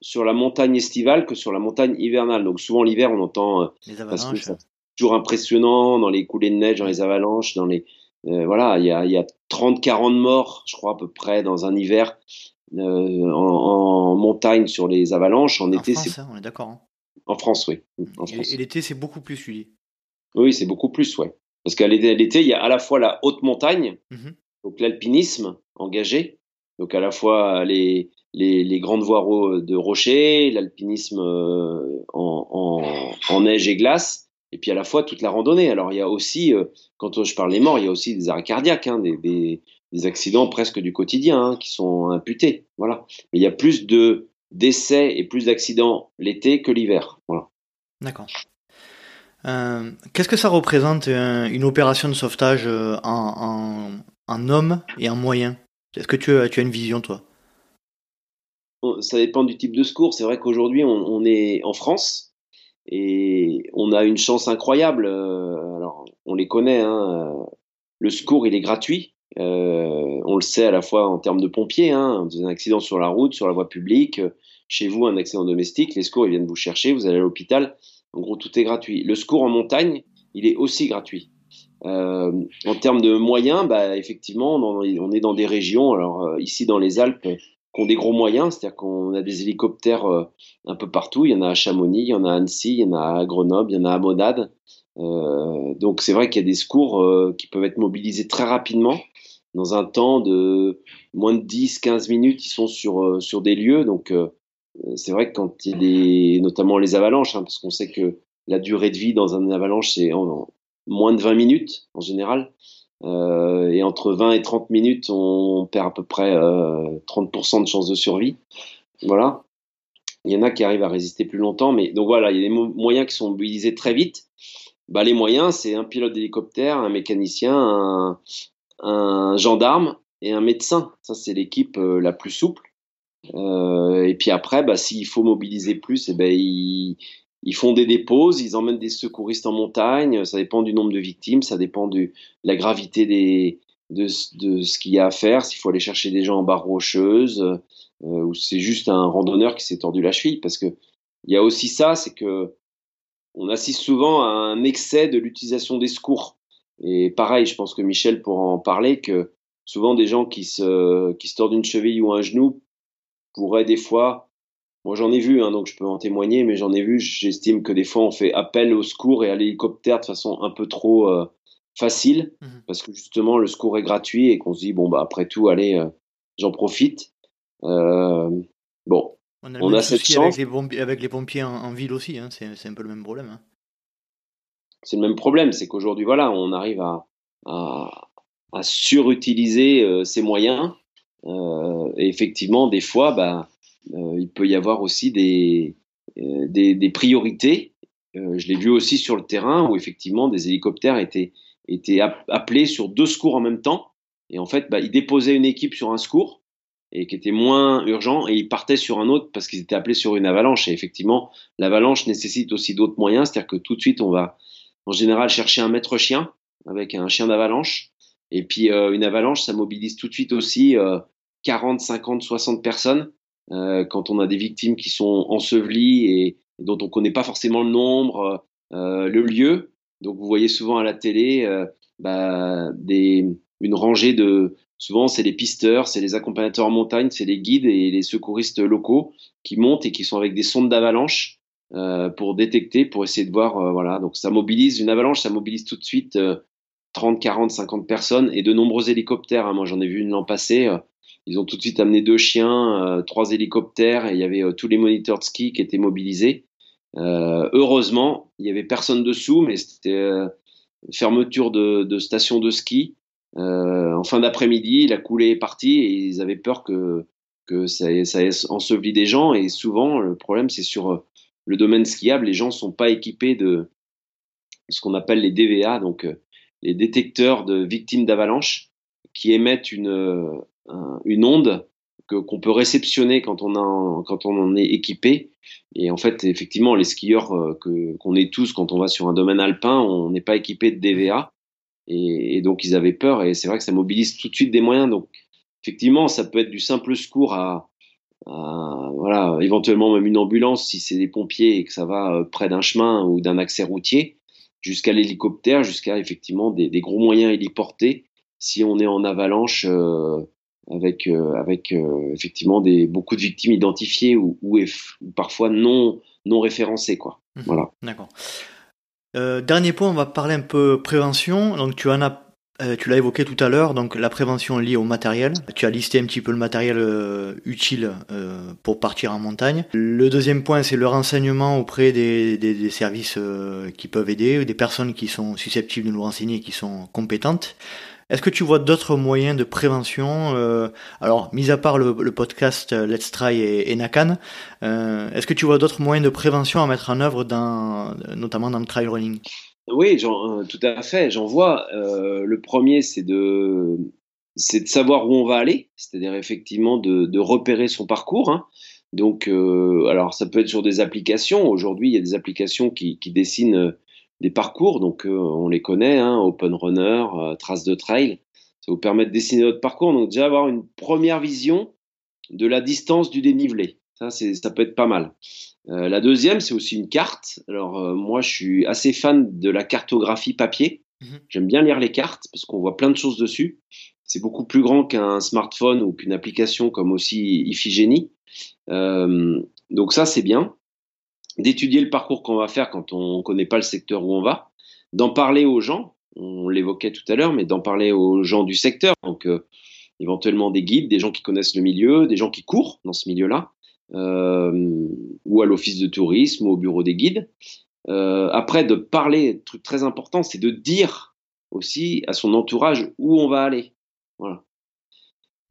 sur la montagne estivale que sur la montagne hivernale. Donc souvent l'hiver, on entend euh, les avalanches. c'est toujours impressionnant dans les coulées de neige, dans les avalanches, dans les euh, voilà, il y a, il y a 30-40 morts, je crois à peu près dans un hiver euh, en, montagne sur les avalanches. En, été, c'est hein, on est d'accord. Hein. En France, oui. En et, l'été, c'est beaucoup plus, suivi. Oui, c'est beaucoup plus, ouais. Parce qu'à l'été, il y a à la fois la haute montagne, mmh donc l'alpinisme engagé, donc à la fois les, les, les grandes voies de rochers, l'alpinisme euh, en, en, neige et glace, et puis à la fois toute la randonnée. Alors il y a aussi, euh, quand je parle des morts, il y a aussi des arrêts cardiaques, hein, des, des, des, accidents presque du quotidien hein, qui sont imputés. Voilà. Mais il y a plus de décès et plus d'accidents l'été que l'hiver. Voilà. D'accord. Euh, qu'est-ce que ça représente euh, une opération de sauvetage euh, en, en, hommes et en moyens Est-ce que tu as une vision, toi? Ça dépend du type de secours. C'est vrai qu'aujourd'hui, on, est en France et on a une chance incroyable. Alors, on les connaît. Hein. Le secours, il est gratuit. on le sait à la fois en termes de pompiers. Hein. Un accident sur la route, sur la voie publique, chez vous, un accident domestique, les secours, ils viennent vous chercher, vous allez à l'hôpital en gros, tout est gratuit. Le secours en montagne, il est aussi gratuit. Euh, en termes de moyens, bah, effectivement, on, est dans des régions, alors euh, ici dans les Alpes, qui ont des gros moyens, c'est-à-dire qu'on a des hélicoptères euh, un peu partout. Il y en a à Chamonix, il y en a à Annecy, il y en a à Grenoble, il y en a à Monade. donc c'est vrai qu'il y a des secours qui peuvent être mobilisés très rapidement. Dans un temps de moins de 10-15 minutes, ils sont sur, sur des lieux. Donc euh, c'est vrai que quand il y a des, notamment les avalanches, hein, parce qu'on sait que la durée de vie dans un avalanche, c'est en, moins de 20 minutes en général. Euh, et entre 20 et 30 minutes, on perd à peu près euh, 30% de chances de survie. Voilà. Il y en a qui arrivent à résister plus longtemps, mais donc voilà, il y a des moyens qui sont mobilisés très vite. Bah, les moyens, c'est un pilote d'hélicoptère, un mécanicien, un, gendarme et un médecin. Ça, c'est l'équipe euh, la plus souple. Euh, et puis après, bah, s'il faut mobiliser plus, eh ben, ils, ils, font des déposes, ils emmènent des secouristes en montagne. Ça dépend du nombre de victimes, ça dépend de la gravité des, de, de ce qu'il y a à faire. S'il faut aller chercher des gens en barre rocheuse, euh, ou c'est juste un randonneur qui s'est tordu la cheville. Parce que il y a aussi ça, c'est que on assiste souvent à un excès de l'utilisation des secours. Et pareil, je pense que Michel pourra en parler, que souvent des gens qui se, qui se tordent une cheville ou un genou pourrait des fois, moi j'en ai vu, hein, donc je peux en témoigner, mais j'en ai vu, j'estime que des fois on fait appel au secours et à l'hélicoptère de façon un peu trop euh, facile, mmh parce que justement le secours est gratuit et qu'on se dit, bon, bah après tout, allez, euh, j'en profite. Euh, bon, on a, cette chance. Avec les, pompiers, avec les pompiers en, ville aussi, hein, c'est un peu le même problème. Hein. C'est le même problème, c'est qu'aujourd'hui, voilà, on arrive à, à, à surutiliser ces moyens euh, et effectivement, des fois, bah, euh, il peut y avoir aussi des, euh, des, des priorités. je l'ai vu aussi sur le terrain où effectivement des hélicoptères étaient, étaient appelés sur deux secours en même temps. Et en fait, bah, ils déposaient une équipe sur un secours et qui était moins urgent et ils partaient sur un autre parce qu'ils étaient appelés sur une avalanche. Et effectivement, l'avalanche nécessite aussi d'autres moyens, c'est-à-dire que tout de suite, on va en général chercher un maître chien avec un chien d'avalanche. Et puis euh, une avalanche, ça mobilise tout de suite aussi euh, 40, 50, 60 personnes. Euh, quand on a des victimes qui sont ensevelies et, dont on ne connaît pas forcément le nombre, euh, le lieu. Donc vous voyez souvent à la télé euh, bah, des, une rangée de... Souvent c'est les pisteurs, c'est les accompagnateurs en montagne, c'est les guides et les secouristes locaux qui montent et qui sont avec des sondes d'avalanche pour détecter, pour essayer de voir. Voilà, donc ça mobilise une avalanche, ça mobilise tout de suite 30, 40, 50 personnes et de nombreux hélicoptères. Hein. Moi j'en ai vu une l'an passé ils ont tout de suite amené deux chiens, euh, trois hélicoptères et il y avait euh, tous les moniteurs de ski qui étaient mobilisés. Euh, heureusement, il y avait personne dessous, mais c'était fermeture de, station de ski. en fin d'après-midi, la coulée est partie et ils avaient peur que, ça, ça ait enseveli des gens. Et souvent, le problème, c'est sur le domaine skiable, les gens sont pas équipés de, ce qu'on appelle les DVA, donc les détecteurs de victimes d'avalanche, qui émettent une, une onde qu'on peut réceptionner quand on, a, quand on en est équipé. Et en fait, effectivement, les skieurs que, qu'on est tous quand on va sur un domaine alpin, on n'est pas équipé de DVA. Et, donc, ils avaient peur. Et c'est vrai que ça mobilise tout de suite des moyens. Donc, effectivement, ça peut être du simple secours à, voilà, éventuellement même une ambulance si c'est des pompiers et que ça va euh, près d'un chemin ou d'un accès routier, jusqu'à l'hélicoptère, jusqu'à effectivement des, gros moyens héliportés si on est en avalanche euh, avec, euh, avec effectivement des, beaucoup de victimes identifiées ou, ou, parfois non, non référencées. Quoi. Mmh. Voilà. D'accord. dernier point, on va parler un peu prévention. Donc tu en as euh, tu l'as évoqué tout à l'heure, donc la prévention liée au matériel. Tu as listé un petit peu le matériel euh, utile euh, pour partir en montagne. Le deuxième point, c'est le renseignement auprès des, des, services qui peuvent aider, des personnes qui sont susceptibles de nous renseigner et qui sont compétentes. Est-ce que tu vois d'autres moyens de prévention Alors, mis à part le, podcast Let's Try et, Nakan, est-ce que tu vois d'autres moyens de prévention à mettre en œuvre, notamment dans le trail running? Oui, euh, tout à fait. J'en vois. Euh, le premier, c'est de, c'est de savoir où on va aller, c'est-à-dire effectivement de, repérer son parcours. Hein. Donc, euh, alors ça peut être sur des applications. Aujourd'hui, il y a des applications qui, dessinent euh, des parcours. Donc, euh, on les connaît, hein, Open Runner, Trace de Trail. Ça vous permet de dessiner votre parcours. Donc, déjà avoir une première vision de la distance du dénivelé. Ça, peut être pas mal. Euh, la deuxième, c'est aussi une carte. Alors euh, moi, je suis assez fan de la cartographie papier. Mhm. J'aime bien lire les cartes parce qu'on voit plein de choses dessus. C'est beaucoup plus grand qu'un smartphone ou qu'une application comme aussi Iphigénie. Euh, donc ça, c'est bien. D'étudier le parcours qu'on va faire quand on ne connaît pas le secteur où on va. D'en parler aux gens. On l'évoquait tout à l'heure, mais d'en parler aux gens du secteur. Donc éventuellement des guides, des gens qui connaissent le milieu, des gens qui courent dans ce milieu-là euh, ou à l'office de tourisme ou au bureau des guides. Euh, après, de parler, truc très important, c'est de dire aussi à son entourage où on va aller. Voilà.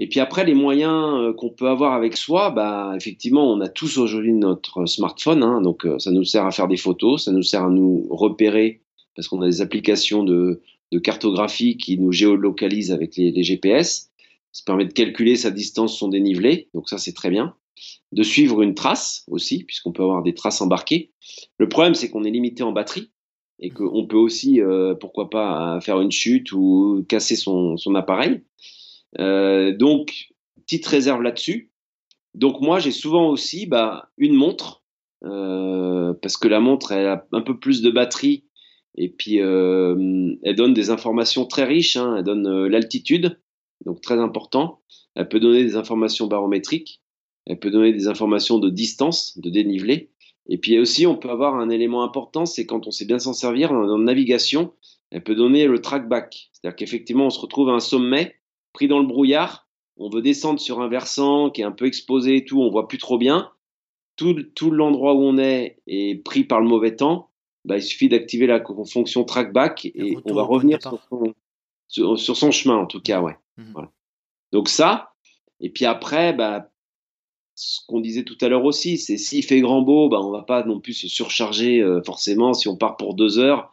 Et puis après, les moyens euh, qu'on peut avoir avec soi, bah, effectivement, on a tous aujourd'hui notre smartphone, hein, donc euh, ça nous sert à faire des photos, ça nous sert à nous repérer, parce qu'on a des applications de, cartographie qui nous géolocalisent avec les, les, GPS. Ça permet de calculer sa distance, son dénivelé, donc ça c'est très bien de suivre une trace aussi, puisqu'on peut avoir des traces embarquées. Le problème, c'est qu'on est limité en batterie et qu'on peut aussi, euh, pourquoi pas, faire une chute ou casser son, appareil. Euh, donc, petite réserve là-dessus. Donc moi, j'ai souvent aussi bah, une montre, euh, parce que la montre, elle a un peu plus de batterie et puis elle donne des informations très riches. Hein. elle donne l'altitude, donc très important. Elle peut donner des informations barométriques. Elle peut donner des informations de distance, de dénivelé. Et puis aussi, on peut avoir un élément important, c'est quand on sait bien s'en servir en navigation, elle peut donner le trackback. C'est-à-dire qu'effectivement, on se retrouve à un sommet, pris dans le brouillard, on veut descendre sur un versant qui est un peu exposé et tout, on voit plus trop bien. Tout, tout l'endroit où on est est pris par le mauvais temps. Bah, il suffit d'activer la fonction trackback et, on va revenir sur son, chemin, en tout cas, ouais. Mmh. Voilà. Donc ça, et puis après, bah, ce qu'on disait tout à l'heure aussi, c'est s'il fait grand beau, bah, on va pas non plus se surcharger euh, forcément. Si on part pour deux heures,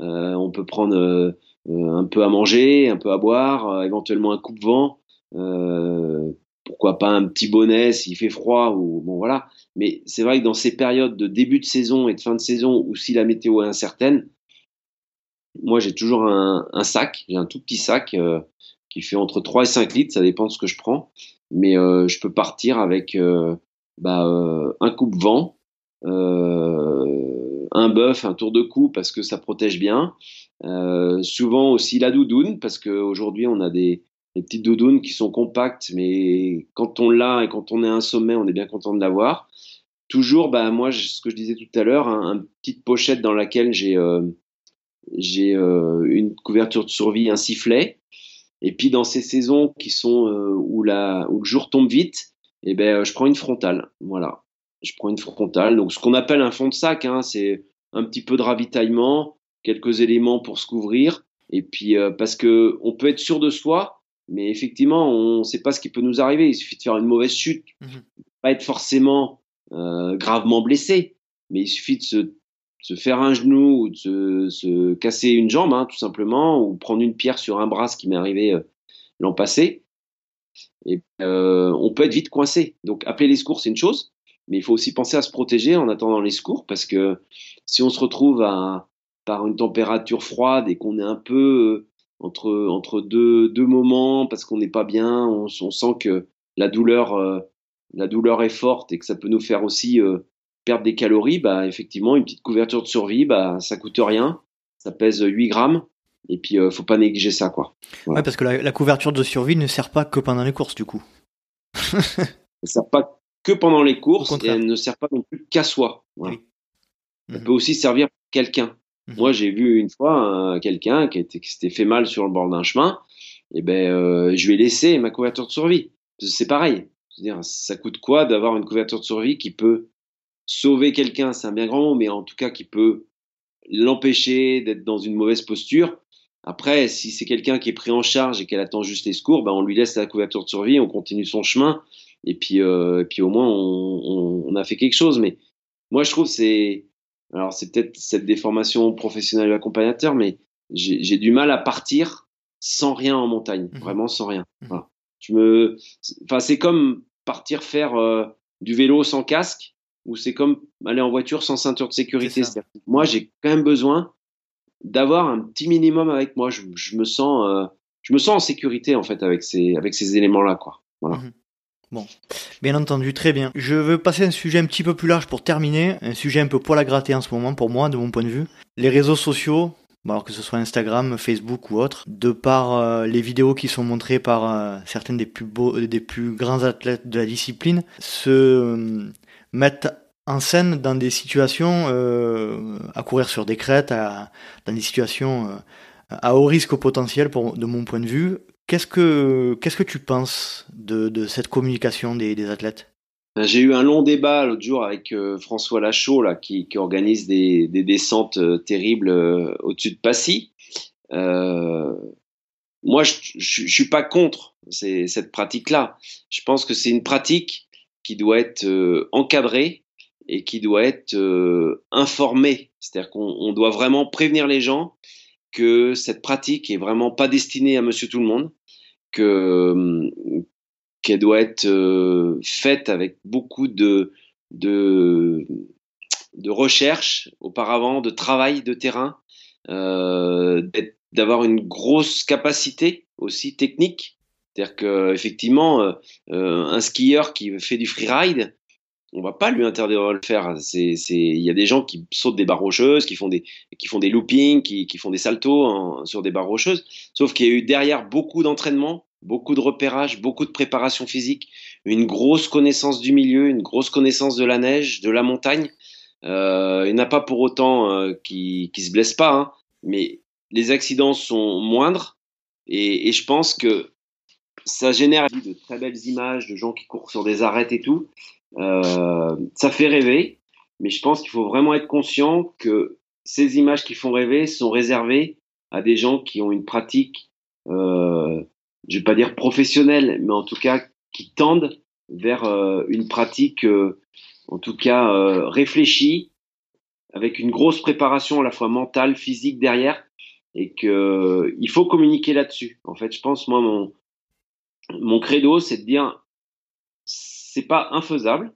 euh, on peut prendre euh, un peu à manger, un peu à boire, éventuellement un coupe-vent. pourquoi pas un petit bonnet s'il fait froid ou bon voilà. Mais c'est vrai que dans ces périodes de début de saison et de fin de saison où si la météo est incertaine, moi j'ai toujours un, sac, j'ai un tout petit sac qui fait entre 3 et 5 litres, ça dépend de ce que je prends mais euh, je peux partir avec euh, bah, euh, un coupe-vent, un bœuf, un tour de cou parce que ça protège bien. Souvent aussi la doudoune parce qu'aujourd'hui on a des, des petites doudounes qui sont compactes, mais quand on l'a et quand on est à un sommet, on est bien content de l'avoir. Toujours, bah, moi, ce que je disais tout à l'heure, un, une petite pochette dans laquelle j'ai euh, euh, une couverture de survie, un sifflet, et puis dans ces saisons qui sont euh, où, la, où le jour tombe vite, eh ben, je prends une frontale. Voilà. Je prends une frontale. Donc ce qu'on appelle un fond de sac, hein, c'est un petit peu de ravitaillement, quelques éléments pour se couvrir. Et puis euh, parce que on peut être sûr de soi, mais effectivement, on ne sait pas ce qui peut nous arriver. Il suffit de faire une mauvaise chute, mmh pas être forcément euh, gravement blessé, mais il suffit de se se faire un genou ou de se, casser une jambe, hein, tout simplement, ou prendre une pierre sur un bras, ce qui m'est arrivé euh, l'an passé, et euh, on peut être vite coincé. Donc appeler les secours, c'est une chose, mais il faut aussi penser à se protéger en attendant les secours, parce que si on se retrouve à, par une température froide et qu'on est un peu euh, entre, entre deux, deux moments, parce qu'on n'est pas bien, on, on, sent que la douleur, euh, la douleur est forte et que ça peut nous faire aussi euh, perdre des calories, bah, effectivement, une petite couverture de survie, bah, ça coûte rien, ça pèse 8 grammes, et puis euh, faut pas négliger ça. Quoi. Ouais, parce que la, couverture de survie ne sert pas que pendant les courses, du coup. elle ne sert pas que pendant les courses, et elle ne sert pas non plus qu'à soi. Voilà. Elle mhm. peut aussi servir quelqu'un. Mhm. Moi, j'ai vu une fois quelqu'un qui, qui s'était fait mal sur le bord d'un chemin, et ben, je lui ai laissé ma couverture de survie. C'est pareil. dire ça coûte quoi d'avoir une couverture de survie qui peut sauver quelqu'un, c'est un bien grand mot, mais en tout cas qui peut l'empêcher d'être dans une mauvaise posture. Après, si c'est quelqu'un qui est pris en charge et qu'elle attend juste les secours, ben on lui laisse la couverture de survie, on continue son chemin, et puis, euh, et puis au moins on, on, a fait quelque chose. Mais moi, je trouve c'est, alors c'est peut-être cette déformation professionnelle de l'accompagnateur, mais j'ai du mal à partir sans rien en montagne, mmh vraiment sans rien. Mmh voilà. Tu me, enfin, c'est comme partir faire euh, du vélo sans casque ou c'est comme aller en voiture sans ceinture de sécurité. Moi, j'ai quand même besoin d'avoir un petit minimum avec moi. Je, je me sens, euh, je me sens en sécurité en fait avec ces, avec ces éléments-là, quoi. Voilà. Mhm. Bon, bien entendu, très bien. Je veux passer à un sujet un petit peu plus large pour terminer, un sujet un peu poil à gratter en ce moment pour moi, de mon point de vue. Les réseaux sociaux, alors que ce soit Instagram, Facebook ou autre, de par euh, les vidéos qui sont montrées par euh, certains des plus beaux, des plus grands athlètes de la discipline, se euh, mettent en scène dans des situations à courir sur des crêtes, dans des situations à haut risque potentiel, pour, de mon point de vue. Qu'est-ce que qu'est-ce que tu penses de, de cette communication des, des athlètes? Ben, j'ai eu un long débat l'autre jour avec euh, François Lachaud, là, qui, organise des, des descentes euh, terribles euh, au-dessus de Passy. moi, je, je, suis pas contre cette pratique-là. Je pense que c'est une pratique qui doit être encadrée et qui doit être informée. C'est-à-dire qu'on doit vraiment prévenir les gens que cette pratique est vraiment pas destinée à Monsieur Tout le Monde, que qu'elle doit être euh, faite avec beaucoup de, de, de recherche auparavant, de travail de terrain, euh, d'avoir une grosse capacité aussi technique. C'est-à-dire qu'effectivement, euh, euh, un skieur qui fait du freeride, on va pas lui interdire de le faire. Il y a des gens qui sautent des barres rocheuses, qui font des, qui font des loopings, qui, qui font des saltos sur des barres rocheuses. Sauf qu'il y a eu derrière beaucoup d'entraînement, beaucoup de repérage, beaucoup de préparation physique, une grosse connaissance du milieu, une grosse connaissance de la neige, de la montagne. Euh, il n'y en a pas pour autant euh, qui, qui se blessent pas, hein, mais les accidents sont moindres et, je pense que ça génère de très belles images de gens qui courent sur des arêtes et tout. Euh, ça fait rêver, mais je pense qu'il faut vraiment être conscient que ces images qui font rêver sont réservées à des gens qui ont une pratique euh, je vais pas dire professionnels, mais en tout cas qui tendent vers euh, une pratique, euh, en tout cas euh, réfléchie, avec une grosse préparation à la fois mentale, physique derrière, et que il faut communiquer là-dessus. En fait, je pense moi mon mon credo, c'est de dire c'est pas infaisable,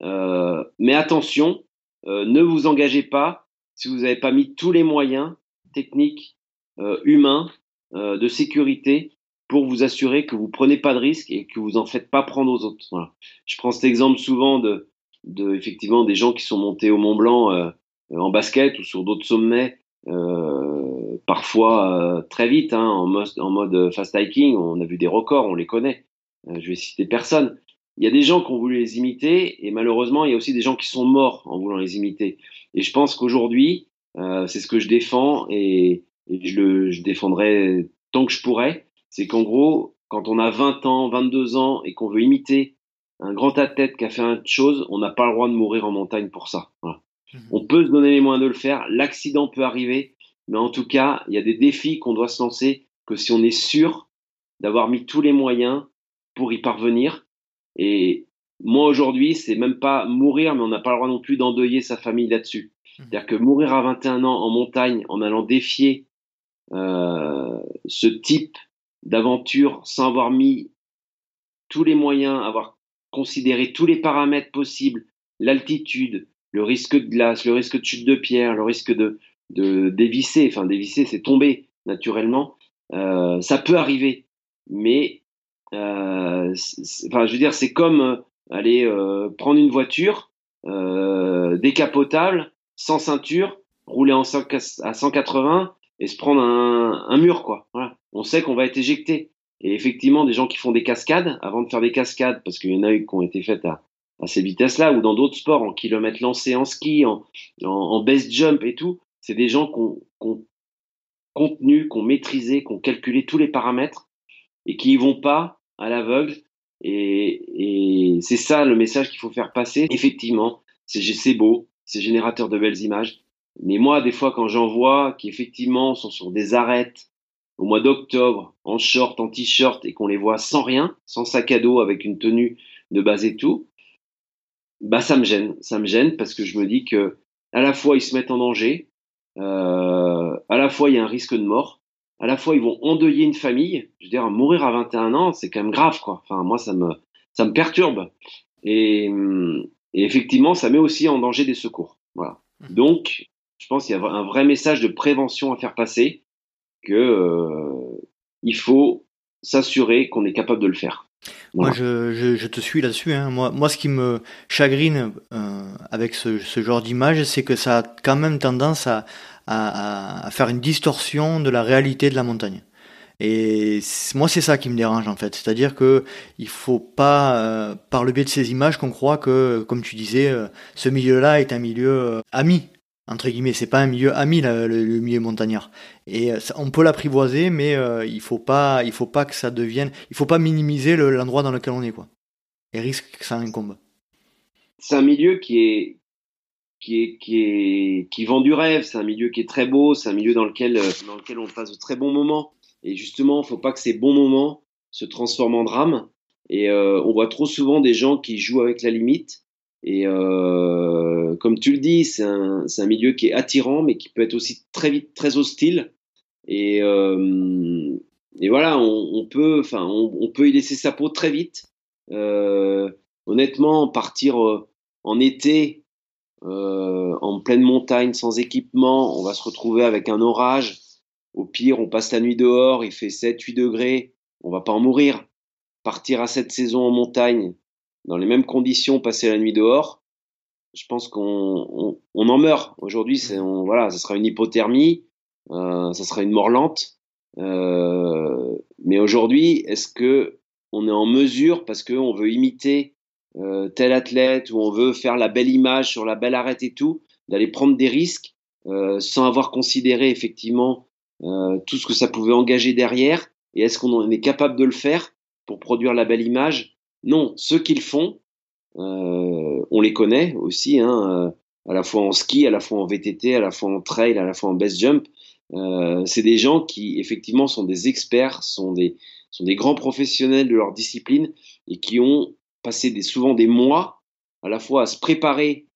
mais attention, ne vous engagez pas si vous n'avez pas mis tous les moyens techniques, humains, de sécurité pour vous assurer que vous prenez pas de risques et que vous en faites pas prendre aux autres. Je prends cet exemple souvent de, effectivement des gens qui sont montés au Mont Blanc euh, en basket ou sur d'autres sommets, euh, parfois euh, très vite, hein, en, mode, en mode fast hiking. On a vu des records, on les connaît. Euh, je vais citer personne. Il y a des gens qui ont voulu les imiter et malheureusement, il y a aussi des gens qui sont morts en voulant les imiter. Et je pense qu'aujourd'hui, euh, c'est ce que je défends et, et je le je défendrai tant que je pourrai c'est qu'en gros, quand on a 20 ans, 22 ans et qu'on veut imiter un grand athlète qui a fait une chose, on n'a pas le droit de mourir en montagne pour ça. Voilà. Mmh. On peut se donner les moyens de le faire, l'accident peut arriver, mais en tout cas, il y a des défis qu'on doit se lancer que si on est sûr d'avoir mis tous les moyens pour y parvenir. Et moi aujourd'hui, c'est même pas mourir, mais on n'a pas le droit non plus d'endeuiller sa famille là-dessus. C'est-à-dire que mourir à 21 ans en montagne en allant défier euh, ce type d'aventure sans avoir mis tous les moyens, avoir considéré tous les paramètres possibles, l'altitude, le risque de glace, le risque de chute de pierre, le risque de, de dévisser, enfin dévisser c'est tomber naturellement, euh, ça peut arriver, mais enfin je veux dire c'est comme euh, aller euh, prendre une voiture euh, décapotable, sans ceinture, rouler à 180 et se prendre un, mur quoi. On sait qu'on va être éjecté. Et effectivement, des gens qui font des cascades, avant de faire des cascades, parce qu'il y en a eu qui ont été faites à, ces vitesses-là, ou dans d'autres sports, en kilomètres lancés en ski, en, en, en best jump et tout, c'est des gens qui ont, qui ont contenu, qui ont maîtrisé, qui ont calculé tous les paramètres et qui y vont pas à l'aveugle. Et, et c'est ça le message qu'il faut faire passer. Effectivement, c'est beau, c'est générateur de belles images. Mais moi, des fois, quand j'en vois qui effectivement sont sur des arêtes au mois d'octobre, en short, en t-shirt, et qu'on les voit sans rien, sans sac à dos, avec une tenue de base et tout, bah ça me gêne. Ça me gêne parce que je me dis que à la fois ils se mettent en danger, euh, à la fois il y a un risque de mort, à la fois ils vont endeuiller une famille. Je veux dire, mourir à 21 ans, c'est quand même grave, quoi. Enfin, moi, ça me, ça me perturbe. Et, et effectivement, ça met aussi en danger des secours. Voilà. Mmh. Donc, je pense qu'il y a un vrai message de prévention à faire passer, que euh, il faut s'assurer qu'on est capable de le faire. Moi, je, je, je, te suis là-dessus. Hein. Moi, moi, ce qui me chagrine euh, avec ce, ce genre d'image, c'est que ça a quand même tendance à, à, faire une distorsion de la réalité de la montagne. Et moi, c'est ça qui me dérange en fait. C'est-à-dire que il faut pas, euh, par le biais de ces images, qu'on croit que, comme tu disais, euh, ce milieu-là est un milieu euh, ami entre guillemets. C'est pas un milieu ami le, milieu montagnard. Et euh, on peut l'apprivoiser, mais il faut pas, il faut pas que ça devienne, il faut pas minimiser l'endroit dans lequel on est quoi. Et risque que ça incombe. C'est un milieu qui est qui est qui est qui vend du rêve. C'est un milieu qui est très beau. C'est un milieu dans lequel euh, dans lequel on passe de très bons moments. Et justement, faut pas que ces bons moments se transforment en drame. Et euh, on voit trop souvent des gens qui jouent avec la limite et euh, comme tu le dis, c'est un, un, milieu qui est attirant, mais qui peut être aussi très vite très hostile. Et, euh, et voilà, on, on peut, enfin, on, on, peut y laisser sa peau très vite. Euh, honnêtement, partir euh, en été, euh, en pleine montagne, sans équipement, on va se retrouver avec un orage. Au pire, on passe la nuit dehors, il fait 7-8 degrés, on va pas en mourir. Partir à cette saison en montagne, dans les mêmes conditions, passer la nuit dehors, je pense qu'on on, on, en meurt. Aujourd'hui, c'est voilà, ça sera une hypothermie, euh, ça sera une mort lente. Euh, mais aujourd'hui, est-ce que on est en mesure, parce qu'on veut imiter euh, tel athlète ou on veut faire la belle image sur la belle arête et tout, d'aller prendre des risques euh, sans avoir considéré effectivement euh, tout ce que ça pouvait engager derrière Et est-ce qu'on est capable de le faire pour produire la belle image? Non, ceux qui le font, euh, on les connaît aussi, hein, euh, à la fois en ski, à la fois en VTT, à la fois en trail, à la fois en best jump. Euh, c'est des gens qui effectivement sont des experts, sont des, sont des grands professionnels de leur discipline et qui ont passé des, souvent des mois à la fois à se préparer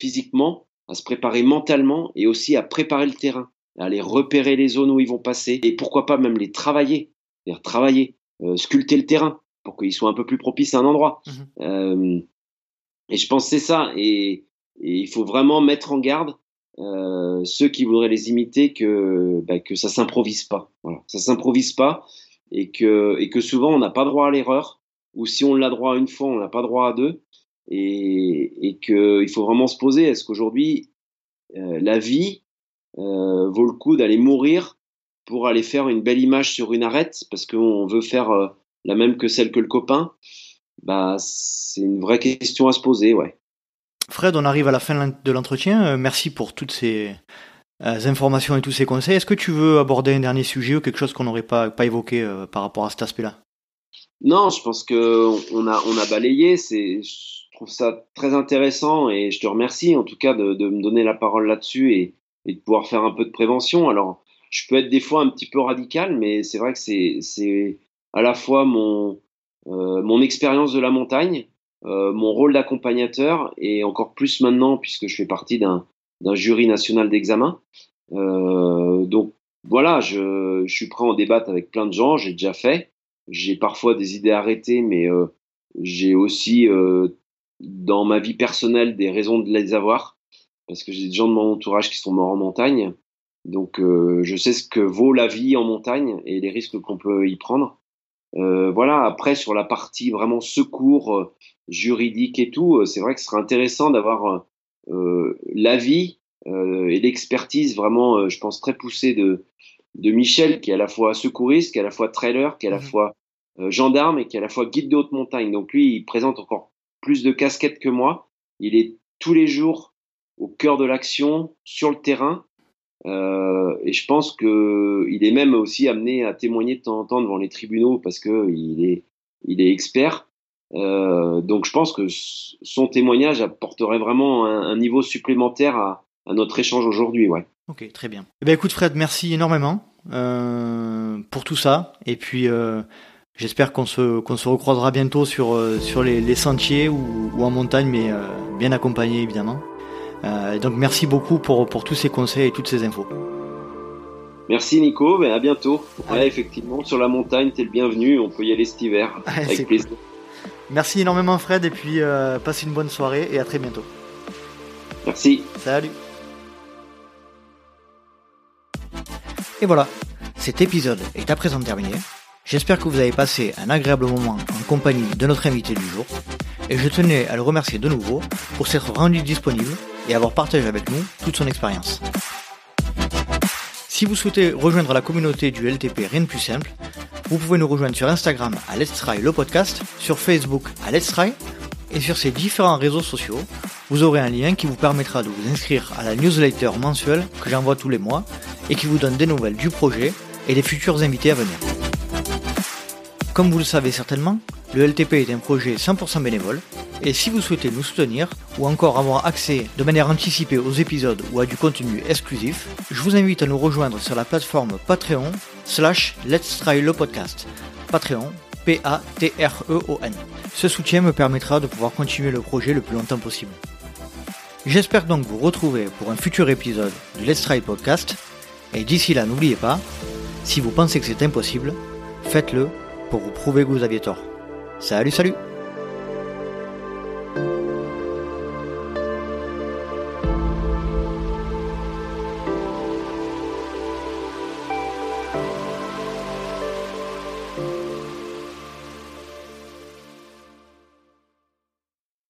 physiquement, à se préparer mentalement et aussi à préparer le terrain, à aller repérer les zones où ils vont passer et pourquoi pas même les travailler, c'est-à-dire travailler, euh, sculpter le terrain pour qu'il soit un peu plus propice à un endroit. Mmh. Euh, et je pense que c'est ça. Et, et, il faut vraiment mettre en garde euh, ceux qui voudraient les imiter que, bah, que ça s'improvise pas. Voilà. Ça s'improvise pas et que, et que souvent on n'a pas droit à l'erreur. Ou si on l'a droit à une fois, on n'a pas droit à deux. Et, et qu'il faut vraiment se poser est-ce qu'aujourd'hui, euh, la vie euh, vaut le coup d'aller mourir pour aller faire une belle image sur une arête parce qu'on veut faire euh, la même que celle que le copain? Bah, C'est une vraie question à se poser, ouais. Fred, on arrive à la fin de l'entretien. Merci pour toutes ces informations et tous ces conseils. Est-ce que tu veux aborder un dernier sujet ou quelque chose qu'on n'aurait pas, pas évoqué par rapport à cet aspect-là? Non, je pense qu'on a, on a balayé. C'est, je trouve ça très intéressant et je te remercie en tout cas de, de me donner la parole là-dessus et, et, de pouvoir faire un peu de prévention. Alors, je peux être des fois un petit peu radical, mais c'est vrai que c'est, c'est à la fois mon, euh, mon expérience de la montagne, euh, mon rôle d'accompagnateur et encore plus maintenant puisque je fais partie d'un d'un jury national d'examen. donc voilà, je, je, suis prêt à en débattre avec plein de gens, j'ai déjà fait. J'ai parfois des idées arrêtées, mais j'ai aussi dans ma vie personnelle des raisons de les avoir, parce que j'ai des gens de mon entourage qui sont morts en montagne. Donc euh, je sais ce que vaut la vie en montagne et les risques qu'on peut y prendre. Euh, voilà, après sur la partie vraiment secours euh, juridique et tout, c'est vrai que ce serait intéressant d'avoir l'avis et l'expertise vraiment, je pense, très poussée de, de Michel, qui est à la fois secouriste, qui est à la fois trailer, qui est à la mmh fois gendarme et qui est à la fois guide de haute montagne. Donc lui, il présente encore plus de casquettes que moi. Il est tous les jours au cœur de l'action, sur le terrain. Euh, et je pense qu'il est même aussi amené à témoigner de temps en temps devant les tribunaux parce qu'il est, il est expert. Euh, donc je pense que son témoignage apporterait vraiment un, niveau supplémentaire à, notre échange aujourd'hui. Ouais. Ok, très bien. Eh bien, écoute Fred, merci énormément euh, pour tout ça. Et puis J'espère qu'on se, qu'on se recroisera bientôt sur, euh, sur les, les sentiers ou, ou, en montagne, mais euh, bien accompagné évidemment. Euh, donc merci beaucoup pour, pour tous ces conseils et toutes ces infos. Merci Nico, ben à bientôt. Ouais, effectivement, sur la montagne, t'es le bienvenu, on peut y aller cet hiver, avec plaisir. Merci énormément Fred, et puis euh, passe une bonne soirée et à très bientôt. Merci. Salut. Et voilà, cet épisode est à présent terminé. J'espère que vous avez passé un agréable moment en compagnie de notre invité du jour, et je tenais à le remercier de nouveau pour s'être rendu disponible et avoir partagé avec nous toute son expérience. Si vous souhaitez rejoindre la communauté du LTP Rien de plus simple, vous pouvez nous rejoindre sur Instagram à Let's Try le podcast, sur Facebook à Let's Try, et sur ces différents réseaux sociaux, vous aurez un lien qui vous permettra de vous inscrire à la newsletter mensuelle que j'envoie tous les mois et qui vous donne des nouvelles du projet et des futurs invités à venir. Comme vous le savez certainement, le LTP est un projet 100% bénévole, et si vous souhaitez nous soutenir, ou encore avoir accès de manière anticipée aux épisodes ou à du contenu exclusif, je vous invite à nous rejoindre sur la plateforme Patreon slash Let's Try le podcast. Patreon, P-A-T-R-E-O-N. Ce soutien me permettra de pouvoir continuer le projet le plus longtemps possible. J'espère donc vous retrouver pour un futur épisode de Let's Try Podcast, et d'ici là n'oubliez pas, si vous pensez que c'est impossible, faites-le pour vous prouver que vous aviez tort. Salut, salut